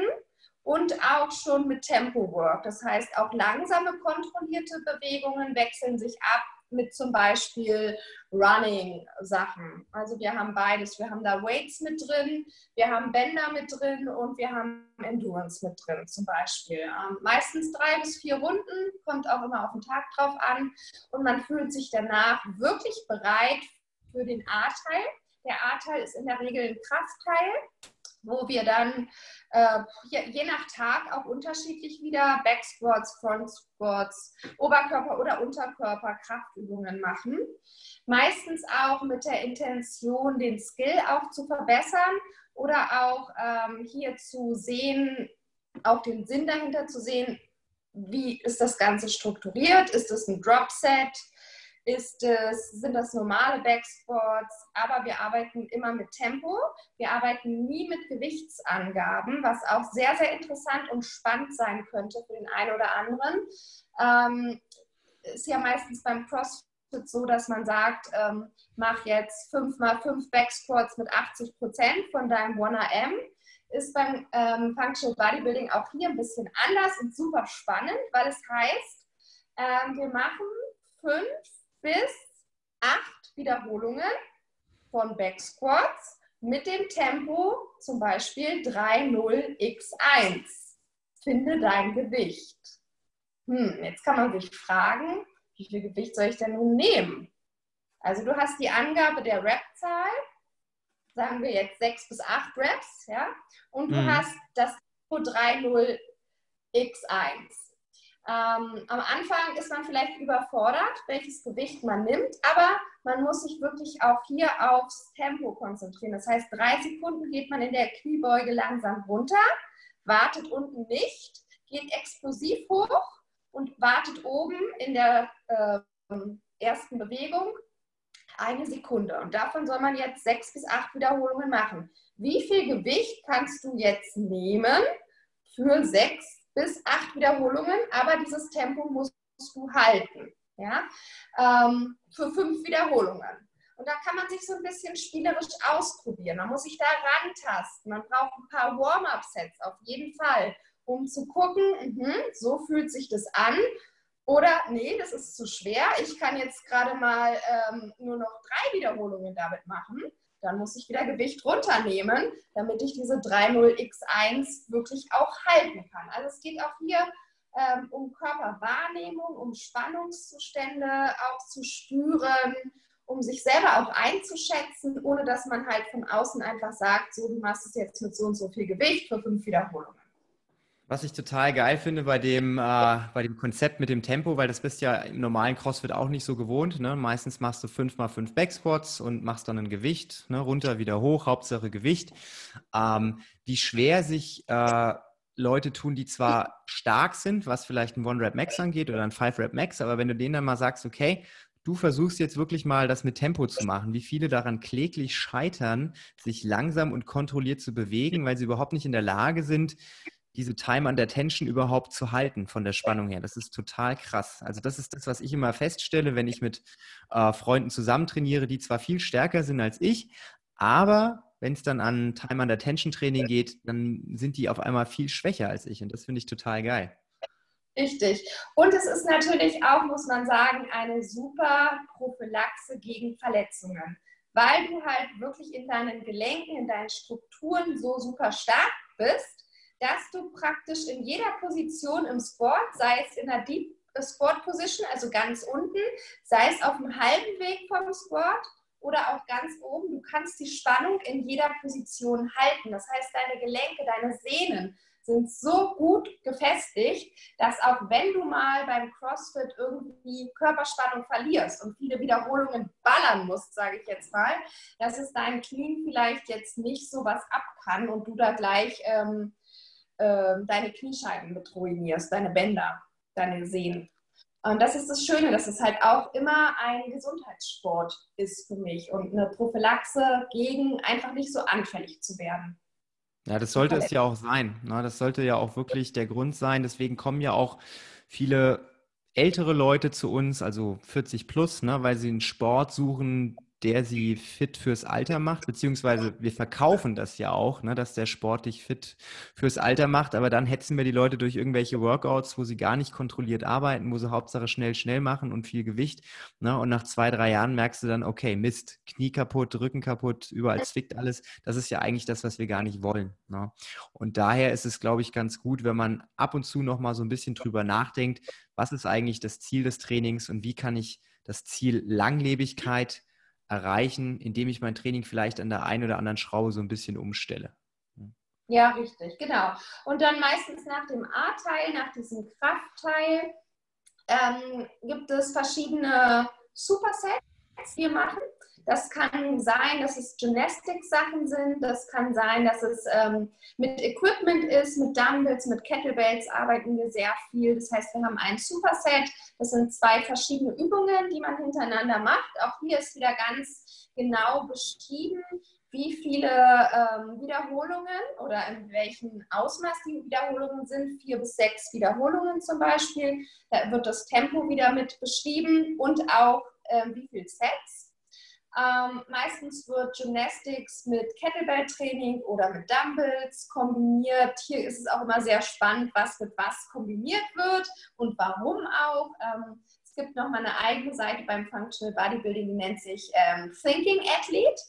und auch schon mit Tempo-Work. Das heißt, auch langsame kontrollierte Bewegungen wechseln sich ab mit zum Beispiel Running-Sachen. Also wir haben beides. Wir haben da Weights mit drin, wir haben Bänder mit drin und wir haben Endurance mit drin zum Beispiel. Ähm, meistens drei bis vier Runden, kommt auch immer auf den Tag drauf an. Und man fühlt sich danach wirklich bereit für den A-Teil. Der A-Teil ist in der Regel ein Kraftteil wo wir dann äh, je, nach Tag auch unterschiedlich wieder Backsquats, Frontsquats, Oberkörper- oder Unterkörper Kraftübungen machen. Meistens auch mit der Intention, den Skill auch zu verbessern oder auch ähm, hier zu sehen, auch den Sinn dahinter zu sehen, wie ist das Ganze strukturiert? Ist es ein Drop-Set? Ist es, sind das normale Backsquats, aber wir arbeiten immer mit Tempo. Wir arbeiten nie mit Gewichtsangaben, was auch sehr, sehr interessant und spannend sein könnte für den einen oder anderen. Ähm, ist ja meistens beim CrossFit so, dass man sagt, ähm, mach jetzt 5 mal 5 Backsquats mit 80 Prozent von deinem 1RM. Ist beim ähm, Functional Bodybuilding auch hier ein bisschen anders und super spannend, weil es heißt, ähm, wir machen 5 bis acht Wiederholungen von Back Squats mit dem Tempo zum Beispiel 3-0-X1. Finde dein Gewicht. Hm, jetzt kann man sich fragen, wie viel Gewicht soll ich denn nun nehmen? Also du hast die Angabe der Rep-Zahl, sagen wir jetzt 6 bis 8 Reps, ja, und du mhm. hast das Tempo 3-0-X1. Ähm, am Anfang ist man vielleicht überfordert, welches Gewicht man nimmt, aber man muss sich wirklich auch hier aufs Tempo konzentrieren. Das heißt, drei Sekunden geht man in der Kniebeuge langsam runter, wartet unten nicht, geht explosiv hoch und wartet oben in der äh, ersten Bewegung eine Sekunde. Und davon soll man jetzt sechs bis acht Wiederholungen machen. Wie viel Gewicht kannst du jetzt nehmen für sechs bis acht Wiederholungen, aber dieses Tempo musst du halten. Ja? Ähm, für fünf Wiederholungen. Und da kann man sich so ein bisschen spielerisch ausprobieren. Man muss sich da rantasten. Man braucht ein paar Warm-up-Sets auf jeden Fall, um zu gucken, mh, so fühlt sich das an. Oder nee, das ist zu schwer. Ich kann jetzt gerade mal ähm, nur noch drei Wiederholungen damit machen dann muss ich wieder Gewicht runternehmen, damit ich diese 3.0x1 wirklich auch halten kann. Also es geht auch hier ähm, um Körperwahrnehmung, um Spannungszustände auch zu spüren, um sich selber auch einzuschätzen, ohne dass man halt von außen einfach sagt, so du machst es jetzt mit so und so viel Gewicht für fünf Wiederholungen. Was ich total geil finde bei dem, äh, bei dem Konzept mit dem Tempo, weil das bist ja im normalen CrossFit auch nicht so gewohnt. Ne? Meistens machst du fünf mal fünf Backsquats und machst dann ein Gewicht, ne? runter, wieder hoch, Hauptsache Gewicht. Ähm, wie schwer sich äh, Leute tun, die zwar stark sind, was vielleicht ein One-Rap-Max angeht oder ein Five-Rap-Max, aber wenn du denen dann mal sagst, okay, du versuchst jetzt wirklich mal das mit Tempo zu machen, wie viele daran kläglich scheitern, sich langsam und kontrolliert zu bewegen, weil sie überhaupt nicht in der Lage sind, diese Time under Tension überhaupt zu halten von der Spannung her. Das ist total krass. Also das ist das, was ich immer feststelle, wenn ich mit äh, Freunden zusammen trainiere, die zwar viel stärker sind als ich, aber wenn es dann an Time under Tension Training geht, dann sind die auf einmal viel schwächer als ich und das finde ich total geil. Richtig. Und es ist natürlich auch, muss man sagen, eine super Prophylaxe gegen Verletzungen, weil du halt wirklich in deinen Gelenken, in deinen Strukturen so super stark bist, dass du praktisch in jeder Position im Sport, sei es in der Deep Sport Position, also ganz unten, sei es auf dem halben Weg vom Sport oder auch ganz oben, du kannst die Spannung in jeder Position halten. Das heißt, deine Gelenke, deine Sehnen sind so gut gefestigt, dass auch wenn du mal beim CrossFit irgendwie Körperspannung verlierst und viele Wiederholungen ballern musst, sage ich jetzt mal, dass es deinem Knie vielleicht jetzt nicht so was ab kann und du da gleich ähm, äh, deine Kniescheiben mit ruinierst, deine Bänder, deine Sehnen. Und das ist das Schöne, dass es halt auch immer ein Gesundheitssport ist für mich und eine Prophylaxe gegen einfach nicht so anfällig zu werden. Ja, das sollte es ja auch sein. Ne? Das sollte ja auch wirklich der Grund sein. Deswegen kommen ja auch viele ältere Leute zu uns, also 40 plus, ne, weil sie einen Sport suchen, der sie fit fürs Alter macht, beziehungsweise wir verkaufen das ja auch, ne, dass der Sport dich fit fürs Alter macht, aber dann hetzen wir die Leute durch irgendwelche Workouts, wo sie gar nicht kontrolliert arbeiten, wo sie Hauptsache schnell, schnell machen und viel Gewicht. Ne, und nach zwei, drei Jahren merkst du dann, okay, Mist, Knie kaputt, Rücken kaputt, überall zwickt alles. Das ist ja eigentlich das, was wir gar nicht wollen. Ne? Und daher ist es, glaube ich, ganz gut, wenn man ab und zu nochmal so ein bisschen drüber nachdenkt, was ist eigentlich das Ziel des Trainings und wie kann ich das Ziel Langlebigkeit erreichen, indem ich mein Training vielleicht an der einen oder anderen Schraube so ein bisschen umstelle. Ja, richtig, genau. Und dann meistens nach dem A-Teil, nach diesem Kraftteil, ähm, gibt es verschiedene Supersets, die wir machen. Das kann sein, dass es Gymnastik-Sachen sind. Das kann sein, dass es ähm, mit Equipment ist, mit Dumbbells, mit Kettlebells arbeiten wir sehr viel. Das heißt, wir haben ein Superset. Das sind zwei verschiedene Übungen, die man hintereinander macht. Auch hier ist wieder ganz genau beschrieben, wie viele ähm, Wiederholungen oder in welchem Ausmaß die Wiederholungen sind. Vier bis sechs Wiederholungen zum Beispiel. Da wird das Tempo wieder mit beschrieben und auch ähm, wie viele Sets. Ähm, meistens wird Gymnastics mit Kettlebell-Training oder mit Dumbbells kombiniert. Hier ist es auch immer sehr spannend, was mit was kombiniert wird und warum auch. Ähm, es gibt noch mal eine eigene Seite beim Functional Bodybuilding, die nennt sich ähm, Thinking Athlete.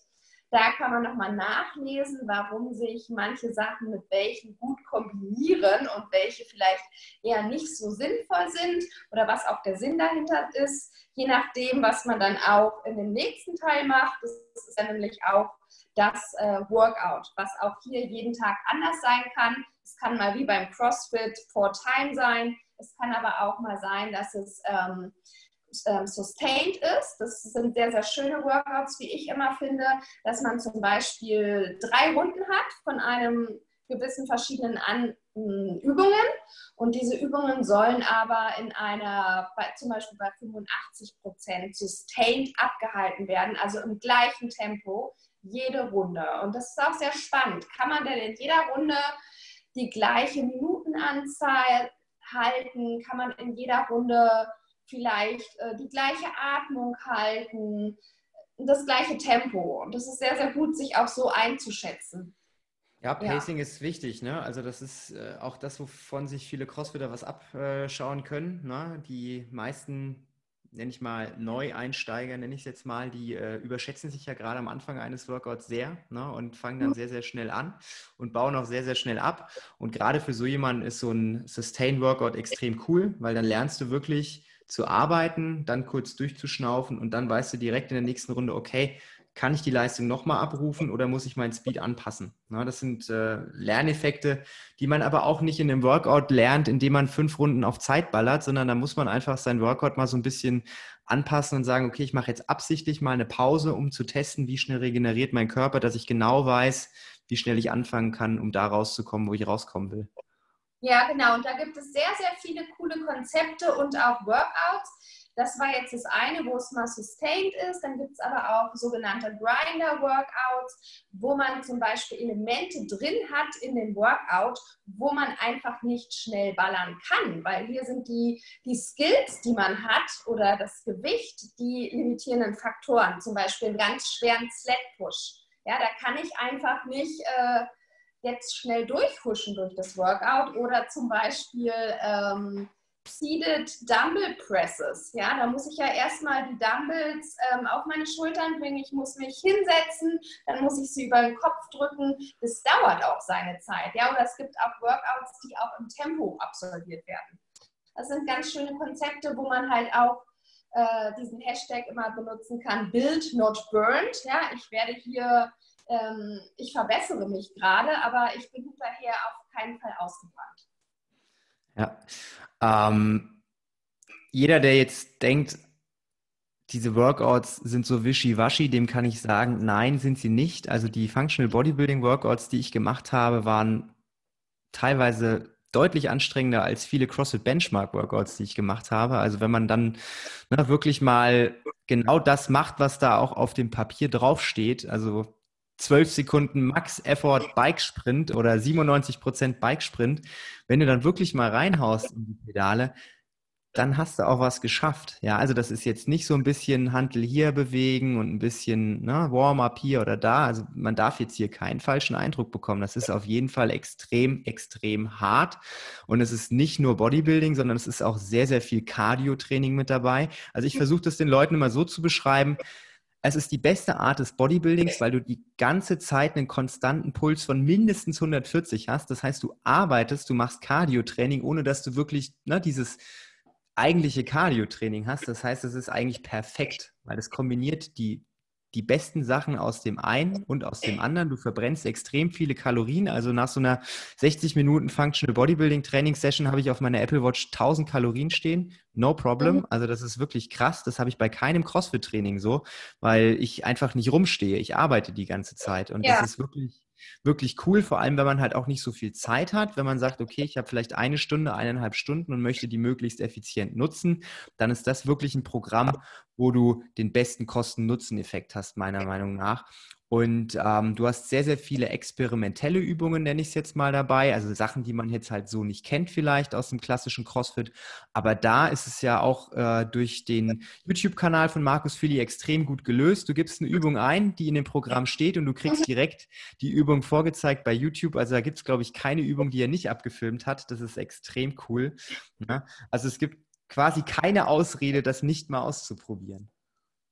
Da kann man nochmal nachlesen, warum sich manche Sachen mit welchen gut kombinieren und welche vielleicht eher nicht so sinnvoll sind oder was auch der Sinn dahinter ist, je nachdem, was man dann auch in dem nächsten Teil macht. Das ist dann nämlich auch das äh, Workout, was auch hier jeden Tag anders sein kann. Es kann mal wie beim CrossFit for Time sein. Es kann aber auch mal sein, dass es ähm, ähm, sustained ist. Das sind sehr, sehr schöne Workouts, wie ich immer finde, dass man zum Beispiel drei Runden hat von einem gewissen verschiedenen An Übungen und diese Übungen sollen aber in einer, zum Beispiel bei 85 Prozent sustained abgehalten werden, also im gleichen Tempo jede Runde. Und das ist auch sehr spannend. Kann man denn in jeder Runde die gleiche Minutenanzahl halten? Kann man in jeder Runde vielleicht äh, die gleiche Atmung halten, das gleiche Tempo. Und das ist sehr, sehr gut, sich auch so einzuschätzen. Ja, Pacing ja. ist wichtig. Ne? Also das ist äh, auch das, wovon sich viele Crossfitter was abschauen können. Ne? Die meisten, nenne ich mal Neueinsteiger, nenne ich es jetzt mal, die äh, überschätzen sich ja gerade am Anfang eines Workouts sehr ne? und fangen dann mhm. sehr, sehr schnell an und bauen auch sehr, sehr schnell ab. Und gerade für so jemanden ist so ein Sustain-Workout extrem cool, weil dann lernst du wirklich zu arbeiten, dann kurz durchzuschnaufen und dann weißt du direkt in der nächsten Runde, okay, kann ich die Leistung nochmal abrufen oder muss ich meinen Speed anpassen? Na, das sind äh, Lerneffekte, die man aber auch nicht in einem Workout lernt, indem man fünf Runden auf Zeit ballert, sondern da muss man einfach sein Workout mal so ein bisschen anpassen und sagen, okay, ich mache jetzt absichtlich mal eine Pause, um zu testen, wie schnell regeneriert mein Körper, dass ich genau weiß, wie schnell ich anfangen kann, um da rauszukommen, wo ich rauskommen will. Ja, genau. Und da gibt es sehr, sehr viele coole Konzepte und auch Workouts. Das war jetzt das eine, wo es mal sustained ist. Dann gibt es aber auch sogenannte Grinder-Workouts, wo man zum Beispiel Elemente drin hat in dem Workout, wo man einfach nicht schnell ballern kann, weil hier sind die, die Skills, die man hat oder das Gewicht, die limitierenden Faktoren. Zum Beispiel einen ganz schweren Sled-Push Ja, da kann ich einfach nicht äh, jetzt schnell durchfuschen durch das Workout oder zum Beispiel ähm, Seated Dumbbell Presses. Ja, da muss ich ja erstmal die Dumbbells ähm, auf meine Schultern bringen. Ich muss mich hinsetzen, dann muss ich sie über den Kopf drücken. Das dauert auch seine Zeit. Ja, oder es gibt auch Workouts, die auch im Tempo absolviert werden. Das sind ganz schöne Konzepte, wo man halt auch äh, diesen Hashtag immer benutzen kann, Build not burned. Ja, ich werde hier, ähm, ich verbessere mich gerade, aber ich bin hinterher auf keinen Fall ausgebrannt. Ja. Ähm, jeder, der jetzt denkt, diese Workouts sind so wischiwaschi, dem kann ich sagen, nein, sind sie nicht. Also die Functional Bodybuilding Workouts, die ich gemacht habe, waren teilweise deutlich anstrengender als viele CrossFit Benchmark Workouts, die ich gemacht habe. Also wenn man dann ne, wirklich mal genau das macht, was da auch auf dem Papier draufsteht, also 12 Sekunden Max Effort Bike Sprint oder 97 Prozent Bike Sprint, wenn du dann wirklich mal reinhaust in die Pedale, dann hast du auch was geschafft. Ja, also das ist jetzt nicht so ein bisschen Handel hier bewegen und ein bisschen ne, Warm-up hier oder da. Also man darf jetzt hier keinen falschen Eindruck bekommen. Das ist auf jeden Fall extrem, extrem hart. Und es ist nicht nur Bodybuilding, sondern es ist auch sehr, sehr viel Cardio-Training mit dabei. Also ich versuche das den Leuten immer so zu beschreiben. Es ist die beste Art des Bodybuildings, weil du die ganze Zeit einen konstanten Puls von mindestens 140 hast. Das heißt, du arbeitest, du machst Cardio-Training, ohne dass du wirklich ne, dieses eigentliche Cardio-Training hast. Das heißt, es ist eigentlich perfekt, weil es kombiniert die, die besten Sachen aus dem einen und aus dem anderen. Du verbrennst extrem viele Kalorien. Also nach so einer 60 Minuten Functional Bodybuilding Training Session habe ich auf meiner Apple Watch 1000 Kalorien stehen. No problem. Mhm. Also das ist wirklich krass. Das habe ich bei keinem CrossFit Training so, weil ich einfach nicht rumstehe. Ich arbeite die ganze Zeit und ja. das ist wirklich wirklich cool, vor allem wenn man halt auch nicht so viel Zeit hat. Wenn man sagt, okay, ich habe vielleicht eine Stunde, eineinhalb Stunden und möchte die möglichst effizient nutzen, dann ist das wirklich ein Programm, wo du den besten Kosten-Nutzen-Effekt hast, meiner Meinung nach. Und ähm, du hast sehr, sehr viele experimentelle Übungen, nenne ich es jetzt mal dabei. Also Sachen, die man jetzt halt so nicht kennt, vielleicht aus dem klassischen CrossFit. Aber da ist es ja auch äh, durch den YouTube-Kanal von Markus Philly extrem gut gelöst. Du gibst eine Übung ein, die in dem Programm steht und du kriegst mhm. direkt die Übung vorgezeigt bei YouTube. Also da gibt es, glaube ich, keine Übung, die er nicht abgefilmt hat. Das ist extrem cool. Ja? Also es gibt quasi keine Ausrede, das nicht mal auszuprobieren.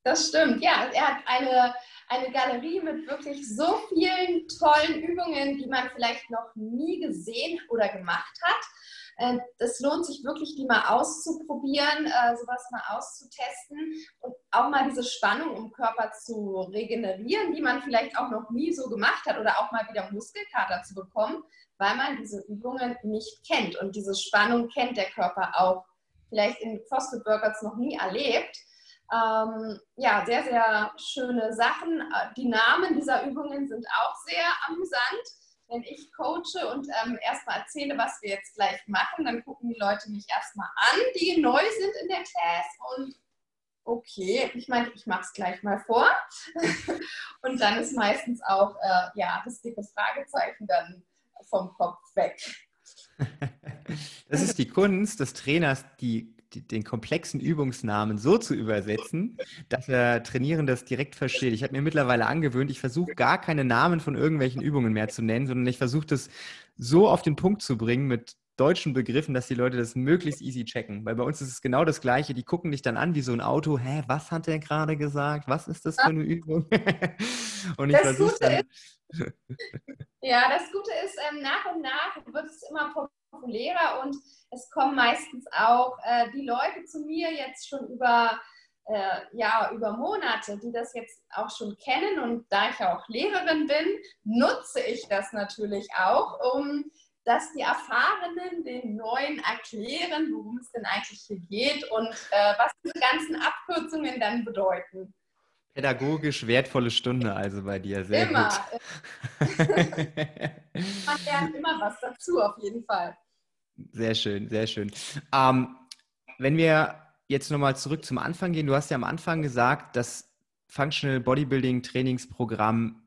Das stimmt, ja. Er hat eine eine Galerie mit wirklich so vielen tollen Übungen, die man vielleicht noch nie gesehen oder gemacht hat. Es äh, lohnt sich wirklich, die mal auszuprobieren, äh, sowas mal auszutesten und auch mal diese Spannung im Körper zu regenerieren, die man vielleicht auch noch nie so gemacht hat oder auch mal wieder Muskelkater zu bekommen, weil man diese Übungen nicht kennt. Und diese Spannung kennt der Körper auch vielleicht in CrossFit Workouts noch nie erlebt. Ähm, ja, sehr, sehr schöne Sachen. Äh, die Namen dieser Übungen sind auch sehr amüsant. Wenn ich coache und ähm, erstmal erzähle, was wir jetzt gleich machen, dann gucken die Leute mich erstmal an, die neu sind in der Class und okay, ich meine, ich mache es gleich mal vor. und dann ist meistens auch äh, ja, das dicke Fragezeichen dann vom Kopf weg. Das ist die Kunst des Trainers, die den komplexen Übungsnamen so zu übersetzen, dass der Trainierende das direkt versteht. Ich habe mir mittlerweile angewöhnt, ich versuche gar keine Namen von irgendwelchen Übungen mehr zu nennen, sondern ich versuche das so auf den Punkt zu bringen mit deutschen Begriffen, dass die Leute das möglichst easy checken. Weil bei uns ist es genau das Gleiche. Die gucken dich dann an wie so ein Auto. Hä, was hat der gerade gesagt? Was ist das für eine Übung? und ich versuche dann... ja, das Gute ist, ähm, nach und nach wird es immer populärer und es kommen meistens auch äh, die Leute zu mir jetzt schon über, äh, ja, über Monate, die das jetzt auch schon kennen. Und da ich auch Lehrerin bin, nutze ich das natürlich auch, um dass die Erfahrenen den Neuen erklären, worum es denn eigentlich hier geht und äh, was diese ganzen Abkürzungen dann bedeuten. Pädagogisch wertvolle Stunde also bei dir, sehr immer. gut. Man lernt immer was dazu, auf jeden Fall. Sehr schön, sehr schön. Ähm, wenn wir jetzt nochmal zurück zum Anfang gehen, du hast ja am Anfang gesagt, das Functional Bodybuilding Trainingsprogramm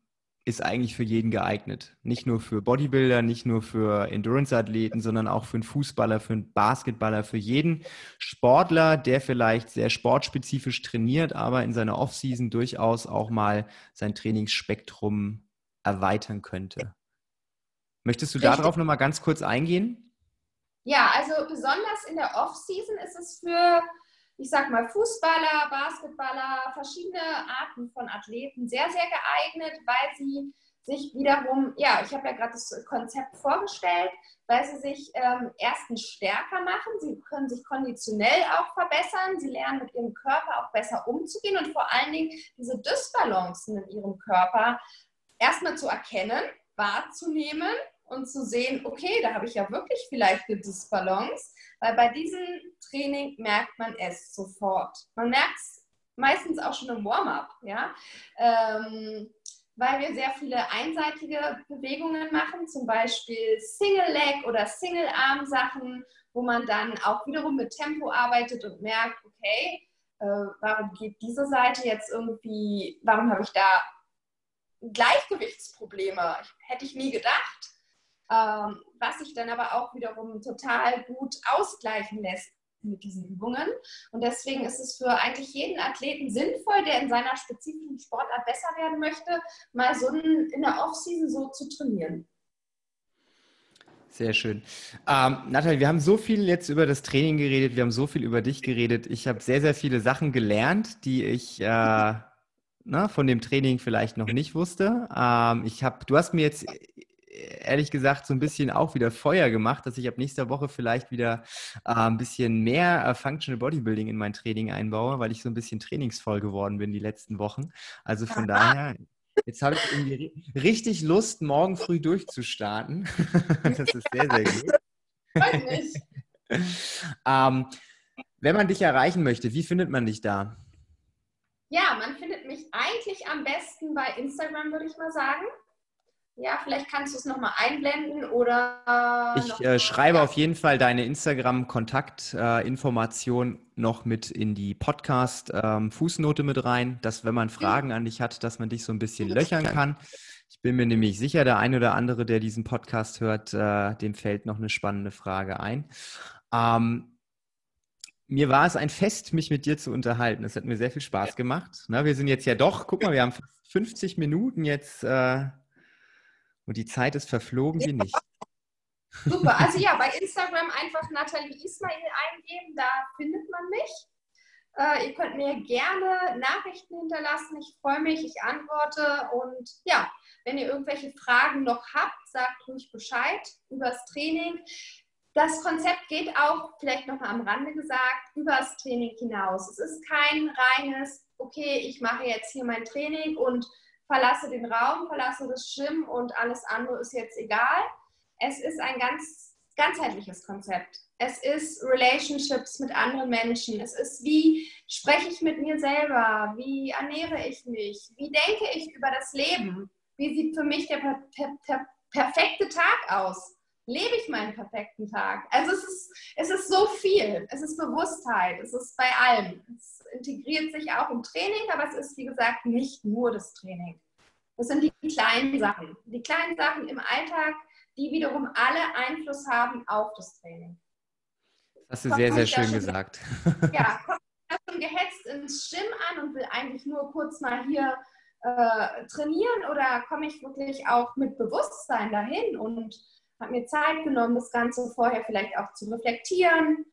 ist eigentlich für jeden geeignet. Nicht nur für Bodybuilder, nicht nur für Endurance-Athleten, sondern auch für einen Fußballer, für einen Basketballer, für jeden Sportler, der vielleicht sehr sportspezifisch trainiert, aber in seiner Offseason durchaus auch mal sein Trainingsspektrum erweitern könnte. Möchtest du Richtig. darauf nochmal ganz kurz eingehen? Ja, also besonders in der Offseason ist es für ich sag mal, Fußballer, Basketballer, verschiedene Arten von Athleten sehr, sehr geeignet, weil sie sich wiederum, ja, ich habe ja gerade das Konzept vorgestellt, weil sie sich ähm, erstens stärker machen, sie können sich konditionell auch verbessern, sie lernen mit ihrem Körper auch besser umzugehen und vor allen Dingen diese Dysbalancen in ihrem Körper erstmal zu erkennen, wahrzunehmen und zu sehen, okay, da habe ich ja wirklich vielleicht eine Disbalance, weil bei diesem Training merkt man es sofort. Man merkt es meistens auch schon im Warm-up, ja, ähm, weil wir sehr viele einseitige Bewegungen machen, zum Beispiel Single-Leg oder Single-Arm-Sachen, wo man dann auch wiederum mit Tempo arbeitet und merkt, okay, äh, warum geht diese Seite jetzt irgendwie, warum habe ich da Gleichgewichtsprobleme? Hätte ich nie gedacht ähm, was sich dann aber auch wiederum total gut ausgleichen lässt mit diesen Übungen. Und deswegen ist es für eigentlich jeden Athleten sinnvoll, der in seiner spezifischen Sportart besser werden möchte, mal so in der Offseason so zu trainieren. Sehr schön. Ähm, Nathalie, wir haben so viel jetzt über das Training geredet, wir haben so viel über dich geredet. Ich habe sehr, sehr viele Sachen gelernt, die ich äh, na, ne, von dem Training vielleicht noch nicht wusste. Ähm, ich hab, du hast mir jetzt ehrlich gesagt so ein bisschen auch wieder Feuer gemacht, dass ich ab nächster Woche vielleicht wieder äh, ein bisschen mehr äh, Functional Bodybuilding in mein Training einbaue, weil ich so ein bisschen trainingsvoll geworden bin die letzten Wochen. Also von daher, jetzt habe ich irgendwie richtig Lust, morgen früh durchzustarten. das ist sehr, sehr gut. ähm, wenn man dich erreichen möchte, wie findet man dich da? Ja, man findet mich eigentlich am besten bei Instagram, würde ich mal sagen. Ja, vielleicht kannst du es nochmal einblenden oder. Ich äh, schreibe ja. auf jeden Fall deine Instagram-Kontaktinformation äh, noch mit in die Podcast-Fußnote ähm, mit rein, dass wenn man Fragen an dich hat, dass man dich so ein bisschen löchern kann. Ich bin mir nämlich sicher, der ein oder andere, der diesen Podcast hört, äh, dem fällt noch eine spannende Frage ein. Ähm, mir war es ein Fest, mich mit dir zu unterhalten. Es hat mir sehr viel Spaß gemacht. Na, wir sind jetzt ja doch, guck mal, wir haben 50 Minuten jetzt äh, und die Zeit ist verflogen wie nicht. Super, also ja, bei Instagram einfach Nathalie Ismail eingeben, da findet man mich. Äh, ihr könnt mir gerne Nachrichten hinterlassen, ich freue mich, ich antworte und ja, wenn ihr irgendwelche Fragen noch habt, sagt ruhig Bescheid über das Training. Das Konzept geht auch, vielleicht noch mal am Rande gesagt, über das Training hinaus. Es ist kein reines, okay, ich mache jetzt hier mein Training und verlasse den Raum, verlasse das Gym und alles andere ist jetzt egal. Es ist ein ganz ganzheitliches Konzept. Es ist Relationships mit anderen Menschen. Es ist, wie spreche ich mit mir selber? Wie ernähre ich mich? Wie denke ich über das Leben? Wie sieht für mich der per per per perfekte Tag aus? Lebe ich meinen perfekten Tag? Also es ist, es ist so viel. Es ist Bewusstheit. Es ist bei allem. Es integriert sich auch im Training, aber es ist, wie gesagt, nicht nur das Training. Das sind die kleinen Sachen. Die kleinen Sachen im Alltag, die wiederum alle Einfluss haben auf das Training. Das hast du sehr, sehr schön gesagt. Ja, kommt schon gehetzt ins Gym an und will eigentlich nur kurz mal hier äh, trainieren oder komme ich wirklich auch mit Bewusstsein dahin und habe mir Zeit genommen, das Ganze vorher vielleicht auch zu reflektieren,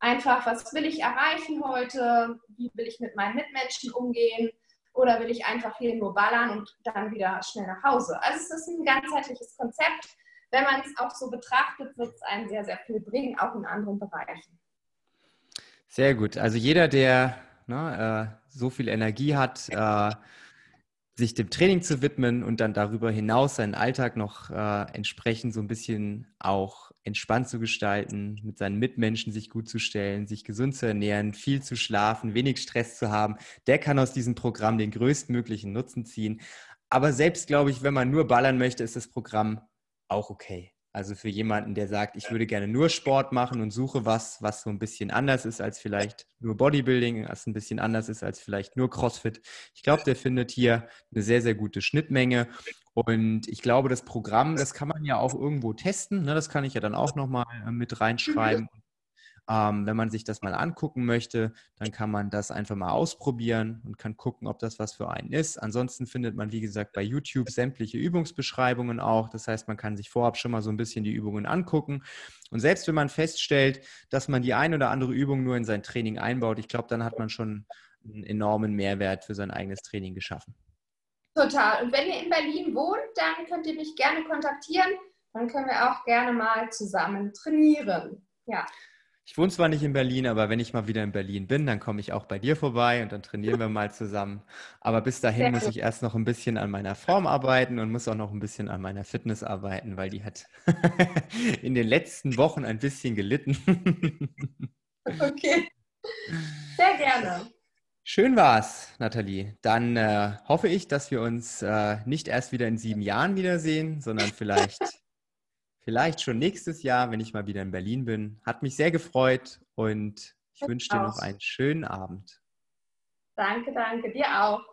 einfach, was will ich erreichen heute, wie will ich mit meinen Mitmenschen umgehen oder will ich einfach hier nur ballern und dann wieder schnell nach Hause. Also es ist ein ganzheitliches Konzept. Wenn man es auch so betrachtet, wird es einem sehr, sehr viel bringen, auch in anderen Bereichen. Sehr gut. Also jeder, der ne, äh, so viel Energie hat, äh, sich dem Training zu widmen und dann darüber hinaus seinen Alltag noch äh, entsprechend so ein bisschen auch entspannt zu gestalten, mit seinen Mitmenschen sich gut zu stellen, sich gesund zu ernähren, viel zu schlafen, wenig Stress zu haben, der kann aus diesem Programm den größtmöglichen Nutzen ziehen. Aber selbst, glaube ich, wenn man nur ballern möchte, ist das Programm auch okay. Also für jemanden, der sagt, ich würde gerne nur Sport machen und suche was, was so ein bisschen anders ist als vielleicht nur Bodybuilding, was ein bisschen anders ist als vielleicht nur CrossFit. Ich glaube, der findet hier eine sehr, sehr gute Schnittmenge. Und ich glaube, das Programm, das kann man ja auch irgendwo testen. Ne? Das kann ich ja dann auch nochmal äh, mit reinschreiben. Mhm. Ähm, wenn man sich das mal angucken möchte, dann kann man das einfach mal ausprobieren und kann gucken, ob das was für einen ist. Ansonsten findet man, wie gesagt, bei YouTube sämtliche Übungsbeschreibungen auch. Das heißt, man kann sich vorab schon mal so ein bisschen die Übungen angucken. Und selbst wenn man feststellt, dass man die ein oder andere Übung nur in sein Training einbaut, ich glaube, dann hat man schon einen enormen Mehrwert für sein eigenes Training geschaffen. Total. Und wenn ihr in Berlin wohnt, dann könnt ihr mich gerne kontaktieren. Dann können wir auch gerne mal zusammen trainieren. Ja. Ich wohne zwar nicht in Berlin, aber wenn ich mal wieder in Berlin bin, dann komme ich auch bei dir vorbei und dann trainieren wir mal zusammen. Aber bis dahin muss ich erst noch ein bisschen an meiner Form arbeiten und muss auch noch ein bisschen an meiner Fitness arbeiten, weil die hat in den letzten Wochen ein bisschen gelitten. okay. Sehr gerne. Schön war's, Nathalie. Dann äh, hoffe ich, dass wir uns äh, nicht erst wieder in sieben Jahren wiedersehen, sondern vielleicht Vielleicht schon nächstes Jahr, wenn ich mal wieder in Berlin bin. Hat mich sehr gefreut und ich wünsche dir noch einen schönen Abend. Danke, danke. Dir auch.